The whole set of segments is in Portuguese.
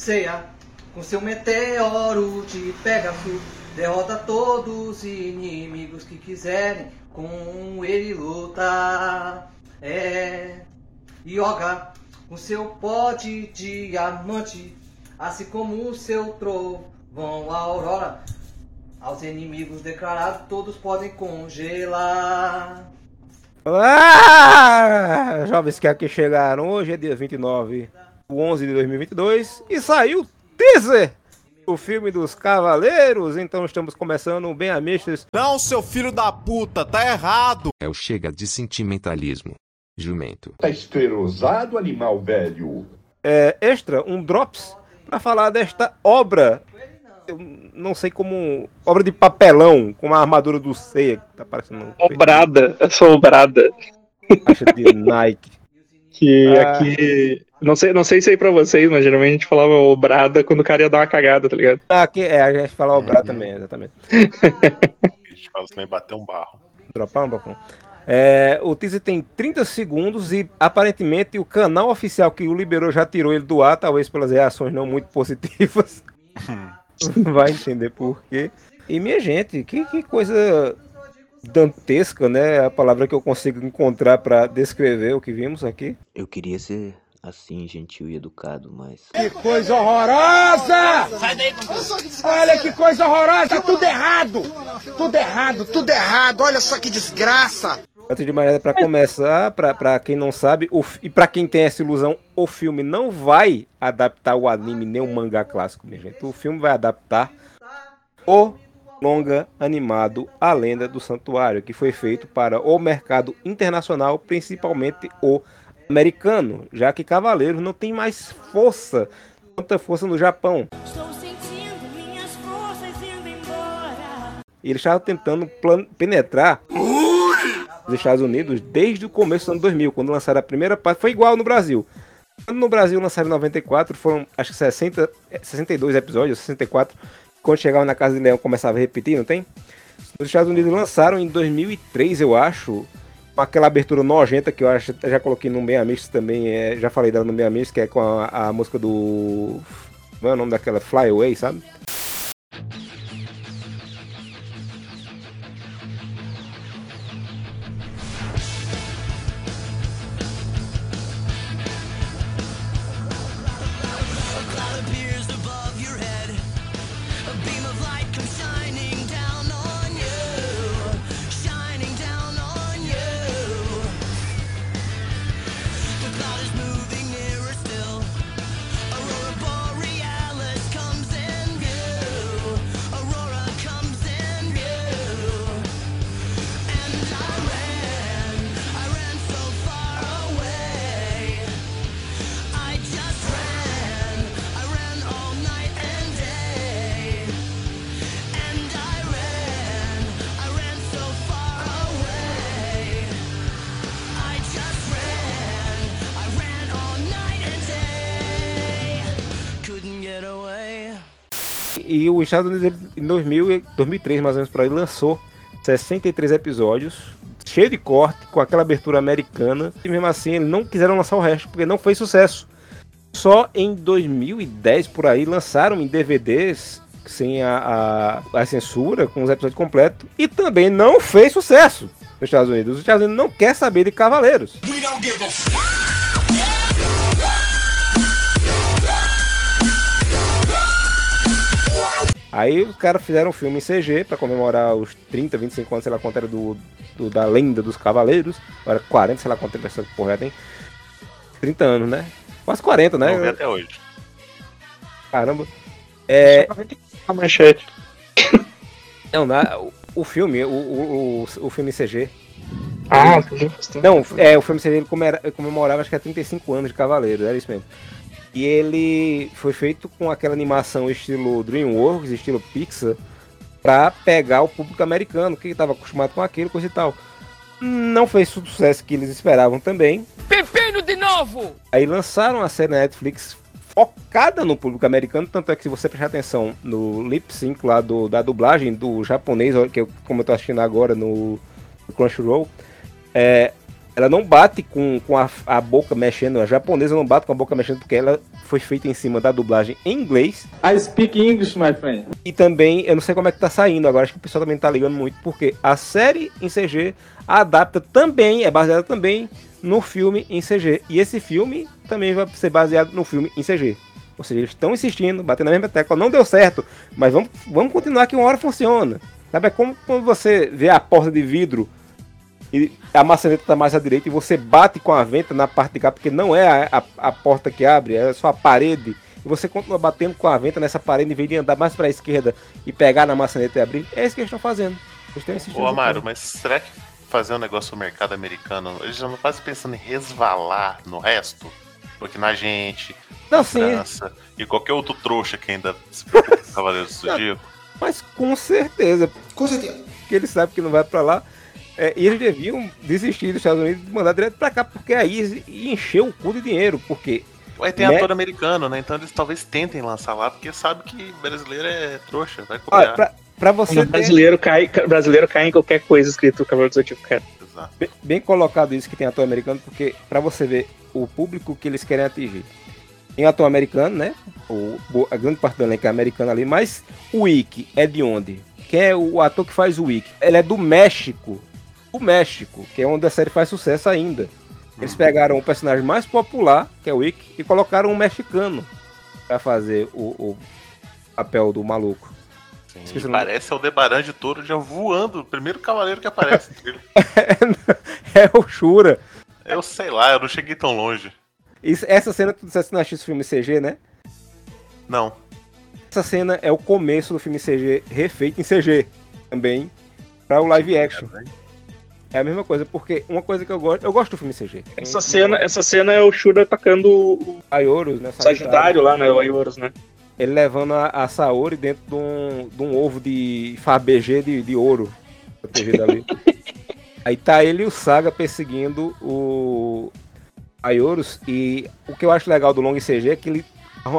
Ceia, com seu meteoro de Pegasus, derrota todos os inimigos que quiserem com ele lutar. É, Yoga, com seu pó de diamante, assim como o seu trovão aurora, aos inimigos declarados todos podem congelar. Ah, jovens que aqui chegaram, hoje é dia 29 de 11 de 2022 e saiu teaser o filme dos Cavaleiros, então estamos começando bem amistos. Não, seu filho da puta, tá errado. É o chega de sentimentalismo. Jumento. Tá esterosado, animal velho. É, extra, um drops para falar desta obra. Eu não sei como. Obra de papelão, com uma armadura do Seiya que tá parecendo. Obrada, assombrada. Caixa de Nike. Que Ah. aqui. Não sei, não sei se aí pra vocês, mas geralmente a gente falava obrada quando o cara ia dar uma cagada, tá ligado? Ah, Aqui é, a gente fala obra também, exatamente. A gente fala também bater um barro. Dropar um balcão. É, o teaser tem 30 segundos e aparentemente o canal oficial que o liberou já tirou ele do ar, talvez pelas reações não muito positivas. Vai entender por quê. E minha gente, que, que coisa dantesca, né? A palavra que eu consigo encontrar para descrever o que vimos aqui. Eu queria ser assim, gentil e educado, mas. Que coisa horrorosa! Olha que coisa horrorosa! Tudo errado! Tudo errado, tudo errado! Olha só que desgraça! Antes de mais nada, para começar, para quem não sabe, o, e para quem tem essa ilusão, o filme não vai adaptar o anime nem o mangá clássico, minha gente. O filme vai adaptar o longa animado A Lenda do Santuário, que foi feito para o mercado internacional, principalmente o americano, já que Cavaleiros não tem mais força, tanta força no Japão. E eles estavam tentando penetrar os Estados Unidos desde o começo do ano 2000, quando lançaram a primeira parte. Foi igual no Brasil. Quando no Brasil lançaram em 94, foram acho que 60, eh, 62 episódios, 64. Quando chegavam na Casa de Leão começava a repetir, não tem? Os Estados Unidos lançaram em 2003, eu acho, aquela abertura nojenta que eu acho, já coloquei no Meia Mix também, é, já falei dela no Meia Mix, que é com a, a música do. Como é o nome daquela? Fly Away, sabe? Estados Unidos, em 2000, e 2003, mais ou menos, por aí, lançou 63 episódios, cheio de corte, com aquela abertura americana. E mesmo assim, eles não quiseram lançar o resto, porque não fez sucesso. Só em 2010, por aí, lançaram em DVDs, sem a, a, a censura, com os episódios completos. E também não fez sucesso nos Estados Unidos. Os Estados Unidos não quer saber de Cavaleiros. Aí os caras fizeram um filme em CG pra comemorar os 30, 25 anos, sei lá quanto era do, do- da lenda dos Cavaleiros. Agora 40, sei lá quanto tempo essa porra tem. 30 anos, né? Quase 40, Vamos ver né? até hoje. Caramba. É, A manchete. não, na- o, o filme, o, o, o, filme CG. Ah. Não, é, o filme CG ele comemorava acho que é 35 anos de Cavaleiros, era isso mesmo. E ele foi feito com aquela animação estilo DreamWorks, estilo Pixar, pra pegar o público americano, que estava acostumado com aquilo, coisa e tal. Não fez o sucesso que eles esperavam também. Pepino de novo! Aí lançaram a série na Netflix focada no público americano, tanto é que se você prestar atenção no lip sync lá do, da dublagem do japonês, que eu, como eu tô assistindo agora no, no Crunchyroll, é, ela não bate com, com a, a boca mexendo, a japonesa não bate com a boca mexendo porque ela foi feita em cima da dublagem em inglês. I speak English, my friend. E também, eu não sei como é que tá saindo agora, acho que o pessoal também tá ligando muito, porque a série em CG adapta também, é baseada também no filme em CG. E esse filme também vai ser baseado no filme em CG. Ou seja, eles estão insistindo, batendo na mesma tecla, não deu certo, mas vamos, vamos continuar que uma hora funciona. Sabe, é como quando você vê a porta de vidro e a maçaneta tá mais à direita e você bate com a venta na parte de cá, porque não é a, a, a porta que abre, é só a parede. E você continua batendo com a venta nessa parede em vez de andar mais para a esquerda e pegar na maçaneta e abrir. É isso que eles estão fazendo. Eles estão insistindo. Ô Amaro, mas será que fazer um negócio no mercado americano, eles já não fazem pensando em resvalar no resto? Porque na gente, Não, na sim. França e qualquer outro trouxa que ainda se preocupa com Cavaleiros do. Zodíaco. Mas com certeza. Com certeza. Que ele sabe que não vai pra lá. É, e eles deviam desistir dos Estados Unidos e mandar direto pra cá, porque aí ia encher o cu de dinheiro. Porque. Aí tem né? ator americano, né? Então eles talvez tentem lançar lá, porque sabe que brasileiro é trouxa, vai Olha, copiar. pra, pra você O ter brasileiro cai, ca- brasileiro cai em qualquer coisa escrito Cavaleiro do Zodíaco, cara. bem, bem colocado isso que tem ator americano, porque pra você ver o público que eles querem atingir. Tem ator americano, né? O, o- a grande parte do elenco é americano ali, mas o Wick é de onde? Quem é o ator que faz o Wick? Ele é do México. O México, que é onde a série faz sucesso ainda. Eles pegaram o personagem mais popular, que é o Wick, e colocaram um mexicano pra fazer o, o papel do maluco. Sim, parece o Debaran de touro já voando, o primeiro cavaleiro que aparece. é o Shura. eu sei lá, eu não cheguei tão longe. Isso- essa cena que tu disseste no filme CG, né? Não. Essa cena é o começo do filme CG refeito em CG também para o live action. É a mesma coisa, porque uma coisa que eu gosto, eu gosto do filme CG. Essa cena, essa cena é o Shura atacando o Aioros, né? Sagitário lá, né? O Aioros, né? Ele levando a, a Saori dentro de um, de um ovo de Fabergé de, de ouro protegido ali. Aí tá ele e o Saga perseguindo o Aioros. E o que eu acho legal do Long CG é que ele,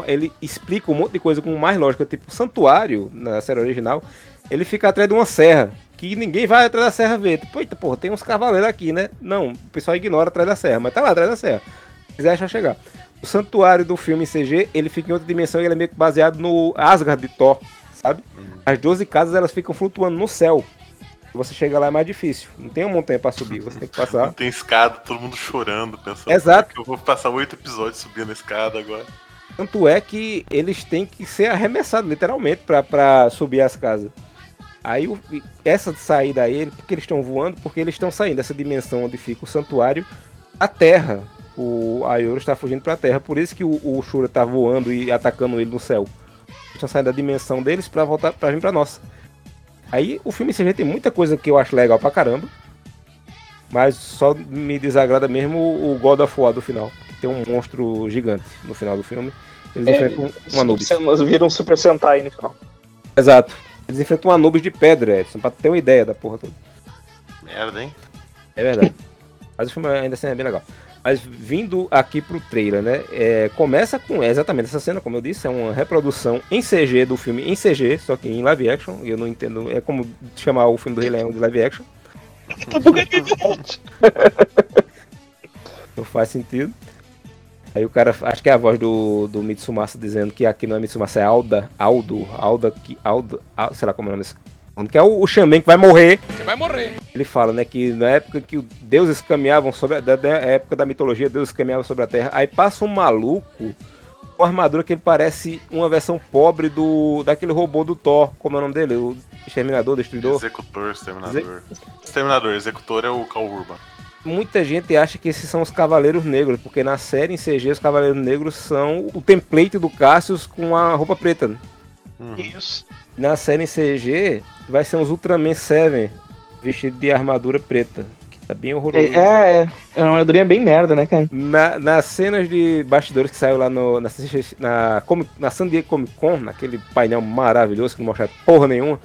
ele explica um monte de coisa com mais lógica. Tipo, o santuário, na série original, ele fica atrás de uma serra. Que ninguém vai atrás da serra ver. Tipo, eita, porra, tem uns cavaleiros aqui, né? Não, o pessoal ignora atrás da serra, mas tá lá atrás da serra. Se quiser achar chegar. O santuário do filme CG, ele fica em outra dimensão e ele é meio que baseado no Asgard de Thor, sabe? As 12 casas elas ficam flutuando no céu. Você chega lá é mais difícil. Não tem uma montanha pra subir, você tem que passar. Tem escada, todo mundo chorando, pensando Exato. que eu vou passar oito episódios subindo a escada agora. Tanto é que eles têm que ser arremessados, literalmente, pra subir as casas. Aí o- essa saída aí, porque eles estão voando, porque eles estão saindo dessa dimensão onde fica o santuário, a Terra. O Ayoro está fugindo pra Terra, por isso que o, o Shura tá voando e atacando ele no céu. Eles estão saindo da dimensão deles pra voltar pra vir pra nossa. Aí o filme CG tem muita coisa que eu acho legal pra caramba. Mas só me desagrada mesmo o God of War do final. Tem um monstro gigante no final do filme. Eles É, enfrentam um Anubis. Nós viram um Super Sentai no final. Exato. Eles enfrentam um Anubis de pedra, Edson, pra ter uma ideia da porra toda. Merda, hein? É verdade. Mas o filme ainda assim é bem legal. Mas vindo aqui pro trailer, né? é, começa com é, exatamente essa cena, como eu disse, é uma reprodução em CG do filme em CG, só que em live action. E eu não entendo. É como chamar o filme do Rei Leão de live action. Não faz sentido. Aí o cara, acho que é a voz do, do Mitsumasa dizendo que aqui não é Mitsumasa, é Alda, Aldo, Alda, que, Aldo, Al- sei lá como é o nome desse. Que é o, o que vai morrer. Você vai morrer. Ele fala, né, que na época que os deuses caminhavam sobre a, da, da época da mitologia, deuses caminhavam sobre a Terra. Aí passa um maluco com armadura que ele parece uma versão pobre do daquele robô do Thor, como é o nome dele, o Exterminador, Destruidor. Executor, exterminador. Exterminador, executor é o Cal Urban. Muita gente acha que esses são os Cavaleiros Negros, porque na série em CG os Cavaleiros Negros são o template do Cassius com a roupa preta. né? Isso. Na série em CG vai ser uns Ultraman 7 vestido de armadura preta, que tá bem horroroso. É, é, é uma armadurinha bem merda, né, cara? Na- nas cenas de bastidores que saiu lá no, na, na, Comic- na San Diego Comic Con, naquele painel maravilhoso que não mostra porra nenhuma,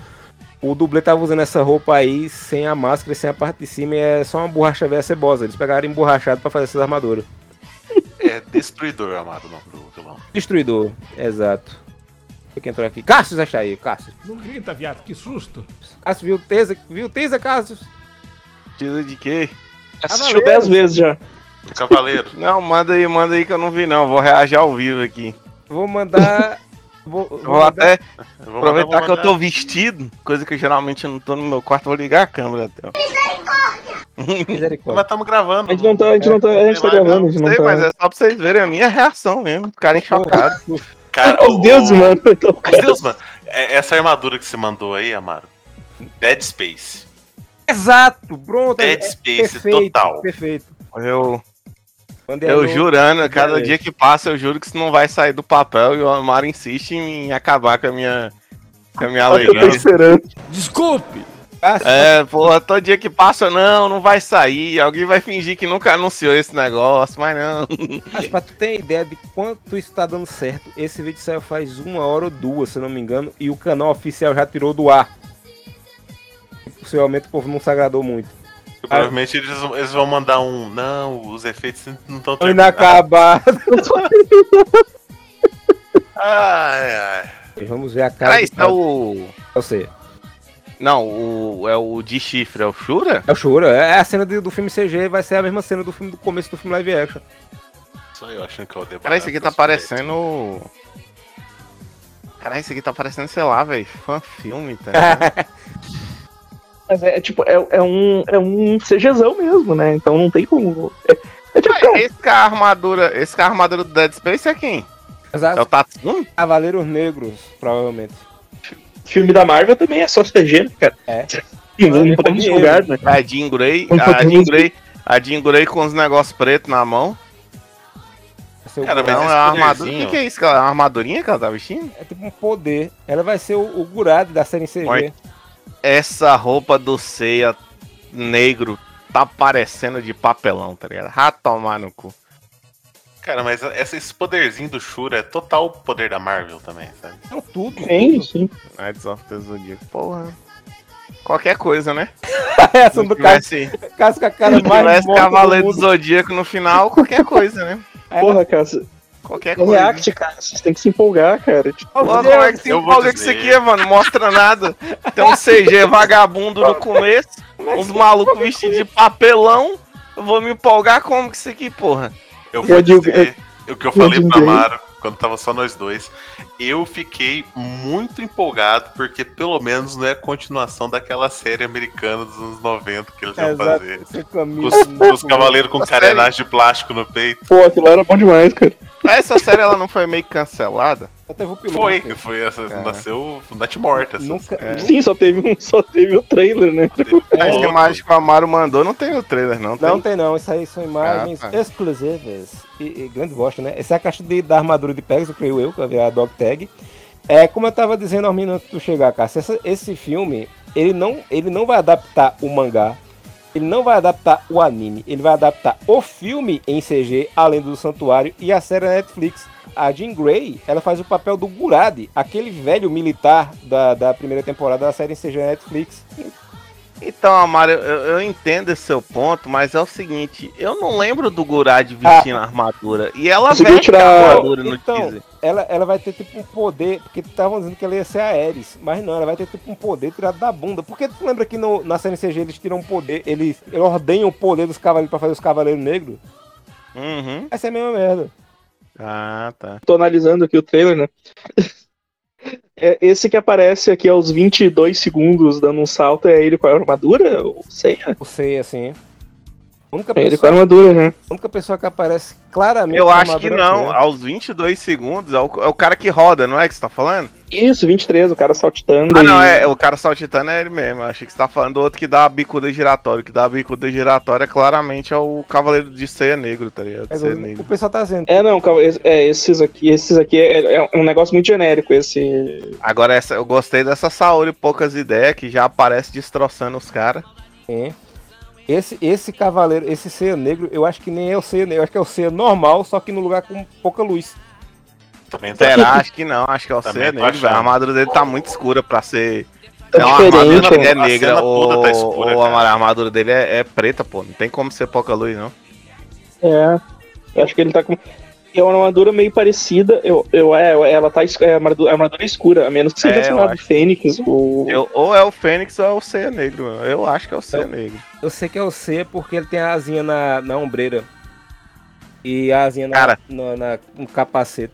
o dublê tava usando essa roupa aí sem a máscara e sem a parte de cima e é só uma borracha velha cebosa. Eles pegaram emborrachado pra fazer essas armaduras. É Destruidor, amado, não, do vilão. Destruidor, exato. Foi quem entrou aqui. Cassius acha aí, Cassius. Não grita, viado, que susto. Cassius viu o Teza, viu o Teza, Cassius? Tisa de quê? Assistiu 10 vezes já. Cavaleiro. Não, manda aí, manda aí que eu não vi não. Vou reagir ao vivo aqui. Vou mandar. Vou, vou Vou até vou aproveitar mandar, que eu tô vestido, coisa que eu geralmente não tô no meu quarto, vou ligar a câmera até. Misericórdia. Mas estamos gravando. A gente não tá, a gente não tá, a gente tá gravando, a gente não Sei, mas tá. é só pra vocês verem a minha reação mesmo, ficarem chocados. Cara, Os deuses, mano. Então, Meu Deus, mano. É- Essa armadura que você mandou aí, Amaro. Dead Space. Exato, pronto. Dead é Space perfeito, total. Perfeito. Eu, Mandei eu jurando, cada Beleza. dia que passa, eu juro que isso não vai sair do papel e o Amaro insiste em acabar com a minha, com a minha alegria. Desculpe! Ah, É, porra, todo dia que passa, não, não vai sair. Alguém vai fingir que nunca anunciou esse negócio, mas não. Mas pra tu ter ideia de quanto isso tá dando certo, esse vídeo saiu faz uma hora ou duas, se eu não me engano, e o canal oficial já tirou do ar. Possivelmente o povo não se agradou muito. E provavelmente eles, vão- eles vão mandar um. Não, os efeitos não estão Foi inacabado. Ai, ai. Vamos ver a cara. Cara, do isso é cara. o. Eu sei. Não, o, é o de chifre, é o Shura? É o Shura, é a cena do, do filme CG, vai ser a mesma cena do filme do começo do filme live action. Só eu achando que é o debate. Cara, isso aqui tá parecendo. Cara, isso aqui tá parecendo, sei lá, velho, fã filme, tá? Mas é, tipo, é, é um, é um CGzão mesmo, né? Então não tem como. É, é tipo, cara, esse com a armadura, esse a armadura do Dead Space é quem? É o Exato. Tatsumi? Cavaleiros Negros, provavelmente. filme da Marvel também é só CG, né, cara? É. Não, não podemos julgar, né? A Jean Grey, a Jean Grey, a Jean Grey com os negócios pretos na mão. Vai ser o Cara, mas Não, é armadura. O que, que é isso, cara? É uma armadurinha que ela tá vestindo? É tipo um poder. Ela vai ser o, o Gurad da série em CG. Olha. Essa roupa do ceia negro tá parecendo de papelão, tá ligado? Ah, tomar no cu. Cara, mas essa- esse poderzinho do Shura é total poder da Marvel também, sabe? Não, tudo. Sim, sim. Knights of the Zodiac, porra. Qualquer coisa, né? Essa do tivesse, cara com a cara se mais tivesse morta do Cavaleiro do mundo. Zodíaco no final, qualquer coisa, né? Porra, cara. Qualquer coisa. React, cara. Vocês têm que se empolgar, cara. Tipo, Pô, como é que se eu empolga com isso dizer. aqui, mano? Mostra nada. Tem um CG vagabundo no começo, uns malucos vestidos de papelão. Eu vou me empolgar como que isso aqui, porra? Eu vou Eu digo- dizer o que eu eu falei pra. Amaro quando tava só nós dois. Eu fiquei muito empolgado porque pelo menos não é a continuação daquela série americana dos anos 90 que eles iam Exato, fazer. os, os cavaleiros com A carenagem de plástico no peito. pô, aquilo era bom demais, cara. Essa série ela não foi meio cancelada? Só teve o piloto. Foi, foi essa, É. nasceu Nat Morta. Nunca, É. Sim, só teve, um, só teve o trailer, né? Acho que o Mágico Amaro mandou, não tem no trailer, não. Não Tem? tem não, isso aí são imagens Ah, exclusivas e, e grande bosta, né? Essa é a caixa de, da armadura de Pegasus, creio eu, que virar a dog É, como eu tava dizendo antes de tu chegar, Cássio, essa- esse filme, ele não, ele não vai adaptar o mangá, ele não vai adaptar o anime, ele vai adaptar o filme em CG, além do Santuário, e a série Netflix. A Jean Grey, ela faz o papel do Gurad, aquele velho militar da, da primeira temporada da série em CG Netflix. Então, Amaro, eu, eu entendo esse seu ponto, mas é o seguinte, eu não lembro do Gurad vestindo a armadura. E ela veste tirar- a armadura no Então, teaser. ela, ela vai ter tipo um poder, porque estavam dizendo que ela ia ser a Ares, mas não, ela vai ter tipo um poder tirado da bunda. Porque tu lembra que no, na série CG eles tiram um poder, eles, eles ordenham o poder dos cavaleiros pra fazer os cavaleiros negros? Uhum. Essa é a mesma merda. Ah, tá. Tô analisando aqui o trailer, né? É, esse que aparece aqui aos 22 segundos dando um salto é ele com a armadura? Ou sei, é Eu sei, única ele com a pessoa, armadura, né? a única pessoa que aparece claramente. Eu acho que não, preta. aos 22 segundos é o, é o cara que roda, não é que você tá falando? Isso, 23, o cara saltitando. Ah, e- não, é, o cara saltitando é ele mesmo. Eu achei que você tá falando do outro que dá a bicuda giratória. O que dá a bicuda giratória claramente é o Cavaleiro de Ceia Negro, tá ligado? Ceia o, o Negro. pessoal tá dizendo. É, não, é, esses aqui, esses aqui é, é um negócio muito genérico, esse. Agora, essa, eu gostei dessa Saori Poucas Ideias, que já aparece destroçando os caras. É. Esse, esse cavaleiro, esse ceia negro, eu acho que nem é o ceia negro, eu acho que é o ceia normal, só que no lugar com pouca luz. Também tá Será? Acho que não, acho que é o Ceia tô Negro. A armadura dele tá muito escura pra ser. É É uma armadura que né? é negra, ou, tá escura, ou a armadura dele é, é preta, pô. Não tem como ser pouca luz, não. É. Eu acho que ele tá com. É uma armadura meio parecida. Eu, eu, é, ela tá é armadura, é armadura escura, a menos que seja É, eu chamado acho. Fênix. Ou... Eu- ou é o Fênix ou é o Ceia Negro. Eu acho que é o Ceia Negro. Eu sei que é o C porque ele tem a asinha na, na ombreira. E a asinha na, Cara. na- na- no capacete.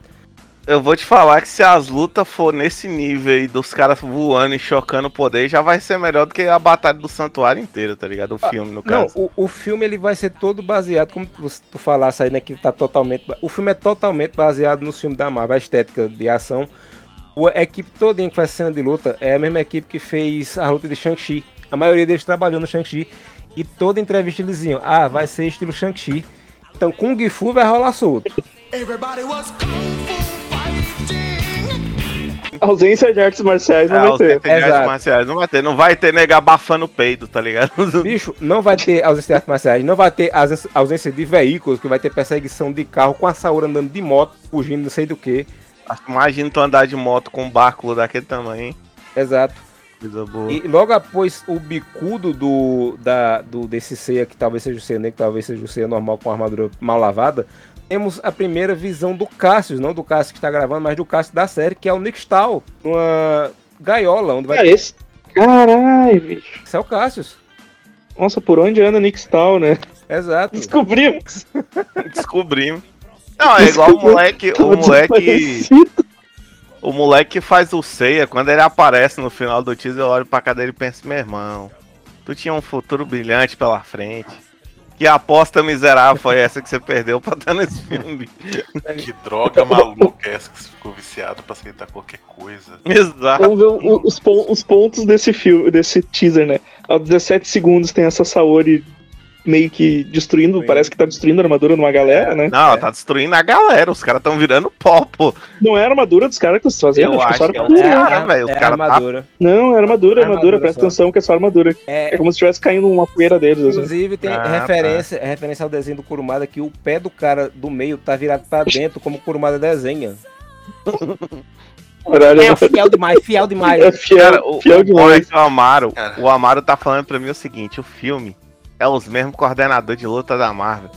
Eu vou te falar que se as lutas for nesse nível aí dos caras voando e chocando o poder, já vai ser melhor do que a batalha do santuário inteiro, tá ligado? O filme, no Não, caso. o, o filme ele vai ser todo baseado, como tu, tu falasse aí, né, que tá totalmente... O filme é totalmente baseado no filme da Marvel, a estética de ação. O- A equipe toda que faz cena de luta é a mesma equipe que fez a luta de Shang-Chi. A maioria deles trabalhou no Shang-Chi. E toda entrevista eles diziam, ah, vai ser estilo Shang-Chi. Então Kung Fu vai rolar solto. Ausência de artes marciais não É, vai ter. artes Exato. marciais não vai ter. Não vai ter negar abafando o peido, tá ligado? Bicho, não vai ter ausência de artes marciais, não vai ter ausência- ausência de veículos, que vai ter perseguição de carro com a Saura andando de moto, fugindo não sei do que. Imagina tu andar de moto com um báculo daquele tamanho, hein? Exato. E logo após o bicudo do, da, do desse ceia, que talvez seja o ceia negro, talvez seja o ceia normal com armadura mal lavada, temos a primeira visão do Cassius, não do Cassius que está gravando, mas do Cassius da série, que é o Nick Stahl, uma gaiola, onde vai Ah, esse. Caralho, bicho. Esse é o Cassius. Nossa, por onde anda Nick Stahl, né? Exato. Descobrimos. Descobrimos. Não, é igual o moleque, o moleque, o moleque que faz o ceia, quando ele aparece no final do teaser, eu olho pra cadeira e penso, meu irmão, tu tinha um futuro brilhante pela frente. Que aposta miserável foi essa que você perdeu pra estar nesse filme? Que droga maluca é essa que você ficou viciado pra aceitar qualquer coisa? Exato. Vamos ver o- os, pon- os pontos desse filme, desse teaser, né? Aos 17 segundos tem essa Saori meio que destruindo, parece que tá destruindo a armadura numa galera, né? Não, tá destruindo a galera, os caras tão virando pó, pô. Não é a armadura dos caras que estão fazendo, Eu acho que é acho que é o armadura. cara, né? velho. É a caras tá armadura. Não, é armadura, é É armadura, armadura presta só. atenção que é só armadura. É, É como se estivesse caindo uma poeira deles, assim. Inclusive tem Ah, referência, é referência ao desenho do Kurumada que o pé do cara do meio tá virado pra dentro, como o Kurumada desenha. Caralho, É fiel demais, fiel demais. é fiel, Cara, o, fiel o, demais. o Amaro, Cara. o Amaro tá falando pra mim o seguinte, o filme é os mesmos coordenadores de luta da Marvel.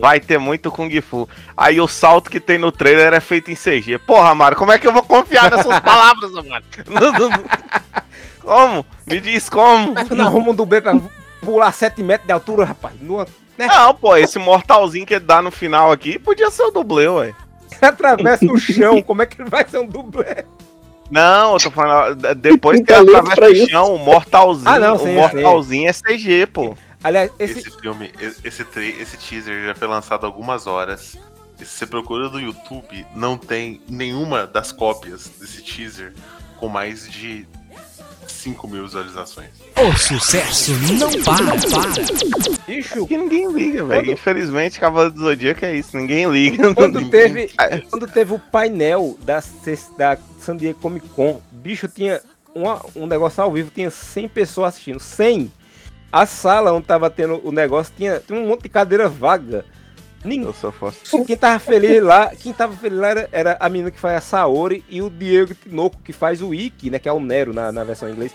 Vai ter muito Kung Fu. Aí o salto que tem no trailer é feito em CG. Porra, Amaro, como é que eu vou confiar nessas palavras, Amaro? como? Me diz como? Tu não arruma um dublê pra pular 7 metros de altura, rapaz. Numa, né? Não, pô, esse mortalzinho que ele dá no final aqui podia ser o dublê, ué. Atravessa o chão, como é que ele vai ser um dublê? Não, eu tô falando. Depois que ele atravessa o chão, o mortalzinho, Ah, não, o sim, mortalzinho é CG, pô. Aliás, Esse, esse. filme, esse, esse teaser já foi lançado há algumas horas. E se você procura no YouTube, não tem nenhuma das cópias desse teaser com mais de 5 mil visualizações. O sucesso não para, para. Bicho, Que ninguém liga, velho. Infelizmente, Cavaleiro do Zodíaco é isso, ninguém liga. quando teve, quando teve o painel da, da San Diego Comic Con, bicho, tinha uma- um negócio ao vivo, tinha 100 pessoas assistindo. 100! A sala onde tava tendo o negócio tinha, tinha um monte de cadeira vaga. Ninguém, Eu sou fosse. Quem tava feliz lá, quem tava feliz lá era, era a menina que faz a Saori e o Diego Tinoco, que faz o Ikki, né? Que é o Nero na, na versão em inglês.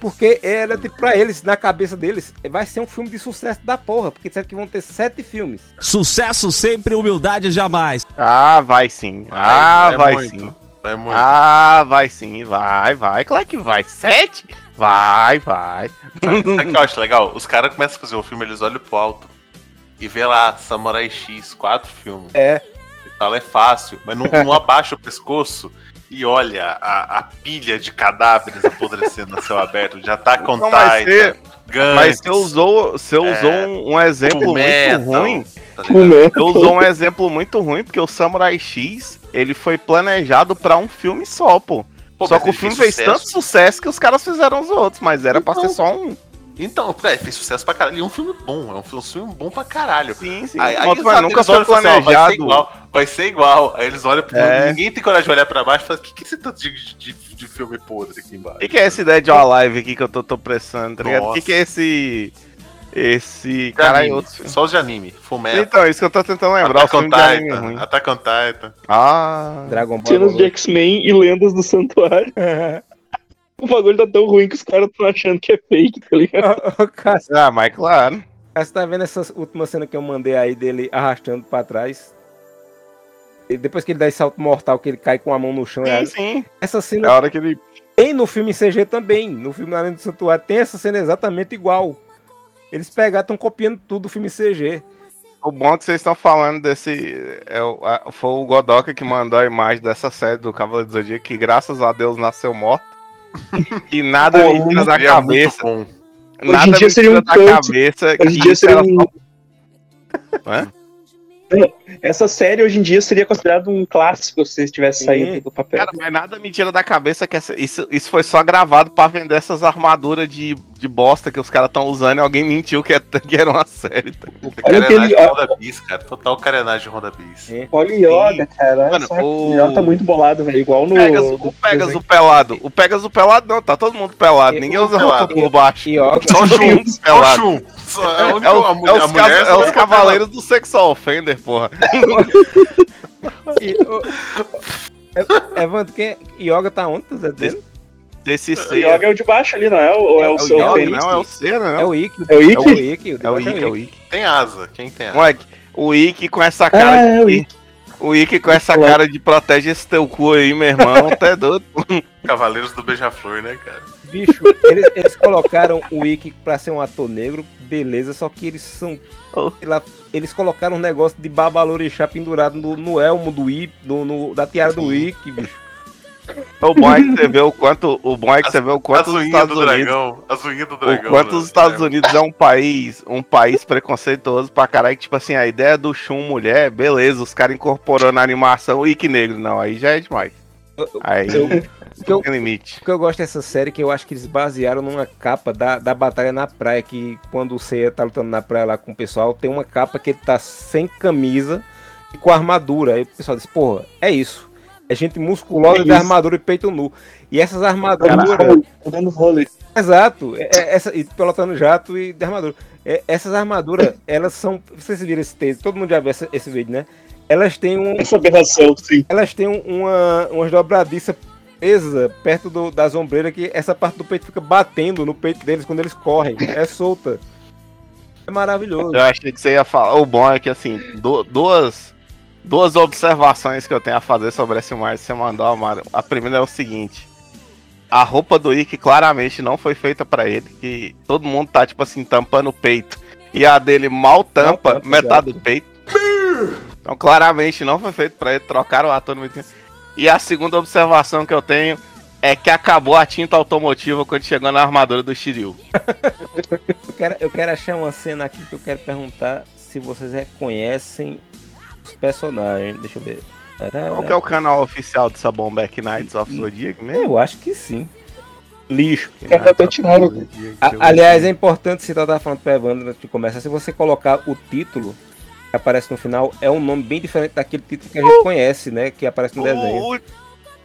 Porque era tipo, pra eles, na cabeça deles, vai ser um filme de sucesso da porra. Porque disseram que vão ter sete filmes. Sucesso sempre, humildade jamais. Ah, vai sim. Ah, vai, muito, sim. Vai muito. Ah, vai sim. Vai, vai. Claro que vai. Sete? Vai, vai. Sabe o que eu acho legal? Os caras começam a fazer o filme, eles olham pro alto e vê lá Samurai X, quatro filmes. É. E tal, é fácil, mas não, não abaixa o pescoço e olha a, a pilha de cadáveres apodrecendo a céu aberto. Já tá com Não, mas você- Gantz, Mas você usou, você É, usou um, um exemplo muito ruim. tá. Você usou um exemplo muito ruim, porque o Samurai X, ele foi planejado pra um filme só, pô. Pô, só que o filme fez tanto sucesso. que os caras fizeram os outros, mas era pra ser Então. só um. Então, é, fez sucesso pra caralho. E é um filme bom, é um filme, um filme bom pra caralho. Sim, sim. Aí, aí nunca foi olham falam assim, ó, Vai ser planejado. igual, vai ser igual. Aí eles olham pro É. Ninguém tem coragem de olhar pra baixo e falar: o que, que é esse tanto de, de, de filme podre aqui embaixo? O que, que é essa ideia de uma live aqui que eu tô, tô pressando, tá ligado? O que, que é esse. Esse. De Caralho, anime, outro filme. Só os de anime. Fullmetal. Então, isso que eu tô tentando lembrar. O Attack on Titan. Attack on Titan. Ah. Dragon Ball. Cenas de X-Men e lendas do santuário. O bagulho tá tão ruim que os caras estão achando que é fake, tá ligado? Cássio, Ah, mas claro. Cássio, tá vendo essa última cena que eu mandei aí dele arrastando pra trás? E depois que ele dá esse salto mortal, que ele cai com a mão no chão. é- Sim, sim. Essa É cena a hora que ele. tem no filme CG também. No filme Além do Santuário tem essa cena exatamente igual. Eles pegaram, estão copiando tudo do filme CG. O bom é que vocês estão falando desse. É, foi o Godoka que mandou a imagem dessa série do Cavaleiro do Zodíaco, que graças a Deus nasceu morto. E nada Pô, me tira da cabeça. Nada me seria tira da cabeça Hoje em dia seria um. Essa série hoje em dia seria considerado um clássico se tivesse Sim. saído do papel. Cara, mas nada me tira da cabeça que essa- isso, isso foi só gravado pra vender essas armaduras de, de bosta que os caras estão usando e alguém mentiu que, é- que era uma série. tá? Olha Carenagem aquele- Roda Bis, cara. Total carenagem Roda Bis. Olha o Yoga, cara. Mano, o- Yoga tá muito bolado, velho. Igual no. Pegas, do- o Pegas o pelado. O Pegas o pelado não, tá todo mundo pelado. E- Ninguém usa roupa por baixo. Yoga. Só o Shun. Só o pelado. Shun. É, É, é o a é mulher- os mulher é os cavaleiros do sexual offender, porra. E, é, Evandro, quem, Yoga tá onde? Tá dizendo? Desse O ser. Yoga é o de baixo ali, não é? Ou é o É o seu Yoga, não, é o Cera, É não. o Ikki. É o Ikki? É o Ikki. É o Ikki, é o Ikki. Tem asa. Quem tem asa? Moleque, o Ikki com essa cara. Ah, é o de- Ikki. O Ikki com essa cara de protege esse teu cu aí, meu irmão. Até doido. Cavaleiros do Beija-Flor, né, cara? Bicho, eles, eles colocaram o Ikki pra ser um ator negro, beleza, só que eles são. Oh. lá, eles colocaram um negócio de babalorixá pendurado no, no elmo do Ikki, no, no- da tiara do Ikki, bicho. O bom é que você vê o quanto. O bom é que você vê o quanto As os Estados do Unidos. dragão. As unhas do O dragão. quanto né? os Estados Unidos é um país, um país preconceituoso pra caralho, que, tipo assim, a ideia do Shun mulher, beleza, os caras incorporando na animação o Ikki negro, não, aí já é demais. Aí O que eu, tem limite. o que eu gosto dessa série é que eu acho que eles basearam numa capa da, da batalha na praia, que quando o Seiya tá lutando na praia lá com o pessoal, tem uma capa que ele tá sem camisa e com armadura. Aí o pessoal diz, porra, é isso. É gente musculosa É de armadura e peito nu. E essas armaduras. Tô dando vôlei. Exato, é- é essa, e pilotando jato e de armadura. É, essas armaduras, elas são. Vocês viram esse texto, todo mundo já viu essa- esse vídeo, né? Elas têm um. Essa aberração, sim. Elas têm um- uma, umas dobradiças presa perto do, das ombreiras que essa parte do peito fica batendo no peito deles quando eles correm. É solta. É maravilhoso. Eu achei que você ia falar. O bom é que, assim, du- duas, duas observações que eu tenho a fazer sobre esse mar que você mandou, Amaro. A primeira é o seguinte. A roupa do Ikki claramente não foi feita pra ele, que todo mundo tá, tipo assim, tampando o peito. E a dele mal tampa tampa, metade do peito. Então, claramente não foi feito pra ele, trocaram o ator no meio. E a segunda observação que eu tenho é que acabou a tinta automotiva quando chegou na armadura do Shiryu. Eu quero, eu quero achar uma cena aqui que eu quero perguntar se vocês reconhecem personagens. Deixa eu ver. Qual que é o canal oficial dessa bomba Back Nights of Zodiac mesmo? Eu acho que sim. Lixo. Tá tirando. A- aliás, é importante citar, eu tava falando pra Evandro antes de começar, se você colocar o título que aparece no final, é um nome bem diferente daquele título que a gente conhece, né? Que aparece no desenho. O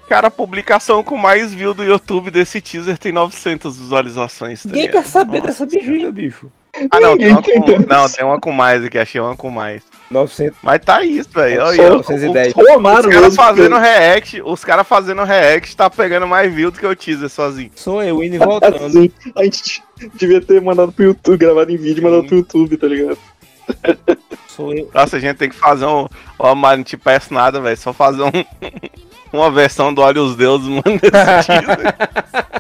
cara, a publicação com mais view do YouTube desse teaser tem 900 visualizações. tá Ninguém ligado? quer saber dessa bexiga, bicho. Ah, não, tem uma com, não, tem uma com mais aqui, achei uma com mais. 900. Mas tá isso, velho. Olha, o- 910. Só o Amaro Os caras fazendo react, os caras fazendo react tá pegando mais view do que o teaser sozinho. Sou eu indo e voltando. Assim, a gente devia ter mandado pro YouTube, gravado em vídeo e mandado pro YouTube, tá ligado? Sou eu. Nossa, a gente tem que fazer um. Ó, mas não te peço nada, velho. Só fazer um. Uma versão do Olha os Deuses, mano, desse teaser.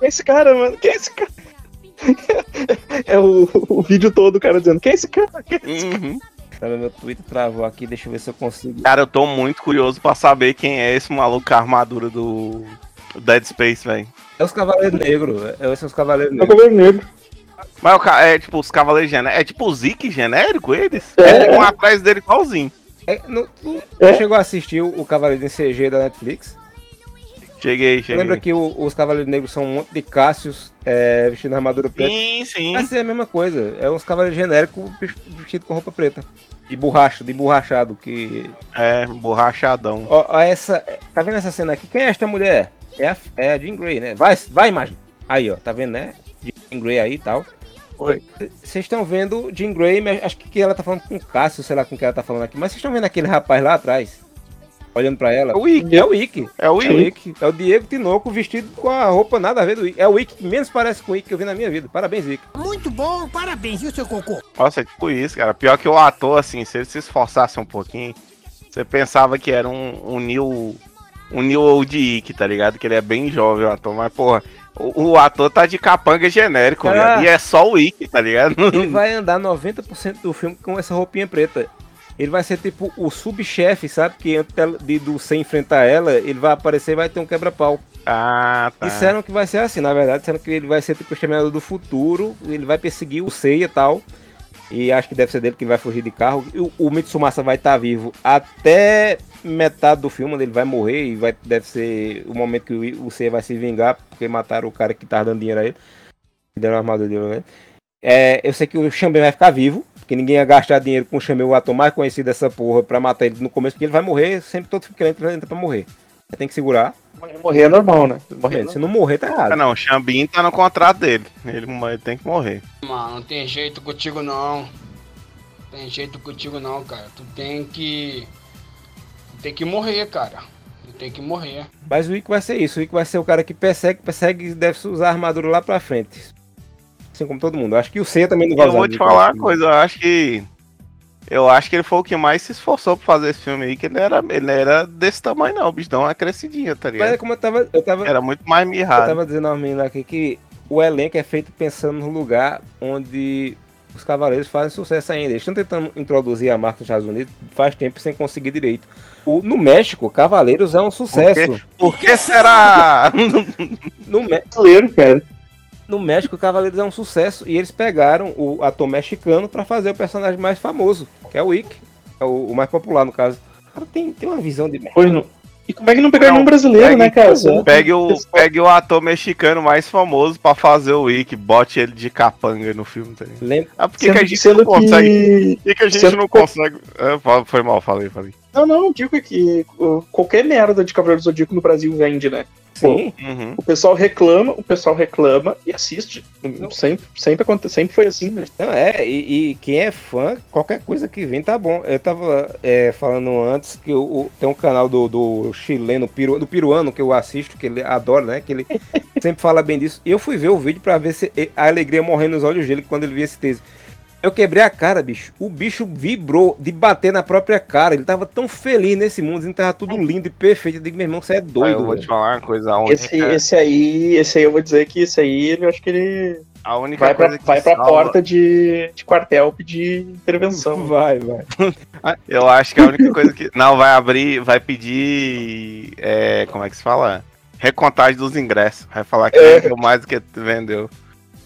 Quem é esse cara, mano? Quem é esse cara? É o, o vídeo todo o cara dizendo, quem é esse cara? Quem é esse cara? Uhum. Sabe, meu Twitter travou aqui, deixa eu ver se eu consigo. Cara, eu tô muito curioso pra saber quem é esse maluco com a armadura do Dead Space, velho. É os Cavaleiros Negros. É, os Cavaleiros É o Negros. Cavaleiro Negro. Mas o ca- é tipo os Cavaleiros Genéricos. É tipo o Zeke genérico, eles? É. Tem um atrás dele igualzinho. É, não- É. chegou a assistir o, o Cavaleiro em CG da Netflix? Cheguei, cheguei. Lembra que o- os Cavaleiros Negros são um monte de Cássios é, vestindo armadura preta? Sim, sim. Vai ser a mesma coisa. É uns cavaleiros genéricos vestidos com roupa preta. De borracha, de borrachado. Que. É, borrachadão. Ó, ó, essa. Tá vendo essa cena aqui? Quem é esta mulher? É a, é a Jean Grey, né? Vai, vai, imagem. Aí, ó, tá vendo, né? Jean Grey aí e tal. Oi. Vocês estão vendo Jean Grey, mas acho que ela tá falando com o Cássio, sei lá com quem ela tá falando aqui. Mas vocês estão vendo aquele rapaz lá atrás? Olhando pra ela? É o Ikki. É o Ikki. É o É o Ikki. Ikki. É o Diego Tinoco vestido com a roupa nada a ver do Ikki. É o Ikki que menos parece com o Ikki que eu vi na minha vida. Parabéns, Ikki. Muito bom, parabéns, viu, seu cocô? Nossa, é tipo isso, cara. Pior que o ator, assim, se ele se esforçasse um pouquinho, Você pensava que era um, um Neil. Um Neil Old Ick, tá ligado? Que ele é bem jovem, o ator, mas, porra, o, o ator tá de capanga genérico, viado, E é só o Ick, tá ligado? Ele vai andar 90% do filme com essa roupinha preta. Ele vai ser tipo o subchefe, sabe? Que antes de, do você enfrentar ela, ele vai aparecer e vai ter um quebra-pau. Ah, tá. Disseram que vai ser assim, na verdade, disseram que ele vai ser tipo o Exterminador do Futuro, ele vai perseguir o Seiya e tal. E acho que deve ser dele que ele vai fugir de carro. E o, o Mitsumasa vai estar vivo até metade do filme, onde ele vai morrer e vai, deve ser o momento que o, o Seiya vai se vingar, porque mataram o cara que tava dando dinheiro a ele. Que deram a armadura dele, né? É, eu sei que o Xambin vai ficar vivo, porque ninguém ia gastar dinheiro com o Xambin, o ator mais conhecido dessa porra, pra matar ele no começo, porque ele vai morrer, sempre todo filme que ele entra, pra morrer. Você tem que segurar. Morrer é normal, né? Morrer. Se não morrer, tá errado. Ah, não, o Xambin tá no contrato dele. Ele, ele tem que morrer. Mano, não tem jeito contigo não. Tem jeito contigo não, cara. Tu tem que. Tu tem que morrer, cara. Tu tem que morrer. Mas o Ico vai ser isso. O Ico vai ser o cara que persegue, persegue e deve usar a armadura lá pra frente. Assim como todo mundo. Acho que o Seiya também não vai Eu vou te falar uma coisa, eu acho que. Eu acho que ele foi o que mais se esforçou pra fazer esse filme aí, que ele era, ele era desse tamanho, não. O bicho dá uma crescidinha, tá Mas é ligado? como eu tava. Eu tava, Era muito mais eu mirrado. tava dizendo aos meninos aqui que o elenco é feito pensando no lugar onde os cavaleiros fazem sucesso ainda. Eles estão tentando introduzir a marca nos Estados Unidos faz tempo sem conseguir direito. O, no México, Cavaleiros é um sucesso. Por que será? No, Mé- Brasileiro, cara. No México, Cavaleiros é um sucesso e eles pegaram o ator mexicano pra fazer o personagem mais famoso, que é o Ick, é o, o mais popular no caso. O cara tem, tem uma visão de merda. Pois não. E como é que não pegaram nenhum brasileiro, pegue- né, cara? Pegue o, pegue o ator mexicano mais famoso pra fazer o Wick, bote ele de capanga no filme, tá ligado? Lembra? Ah, por que, que a gente não consegue? que- Por que, que a gente sendo não consegue. É, foi mal, falei, falei. Não, não, digo que qualquer merda de Cavaleiro do Zodíaco no Brasil vende, né? Sim. Uhum. O pessoal reclama, o pessoal reclama e assiste. Sempre, sempre, aconte- sempre foi assim, né? Não, é, e, e quem é fã, qualquer coisa que vem tá bom. Eu tava é, falando antes que o, o- tem um canal do, do chileno, peru, do peruano, que eu assisto, que ele adora, né? Que ele sempre fala bem disso. E eu fui ver o vídeo pra ver se a alegria morrendo nos olhos dele quando ele via esse texto. Eu quebrei a cara, bicho. O bicho vibrou de bater na própria cara. Ele tava tão feliz nesse mundo, que tava tudo lindo e perfeito. Eu digo, meu irmão, você é doido. eu vou velho. te falar uma coisa, única, Esse, esse aí, esse aí eu vou dizer que esse aí, eu acho que ele a única vai pra, coisa que vai pra salva- porta de, de quartel pedir intervenção. Vai, vai. Eu acho que a única coisa que. Não, vai abrir, vai pedir. É, como é que se fala? Recontagem dos ingressos. Vai falar que É. vendeu mais do que vendeu.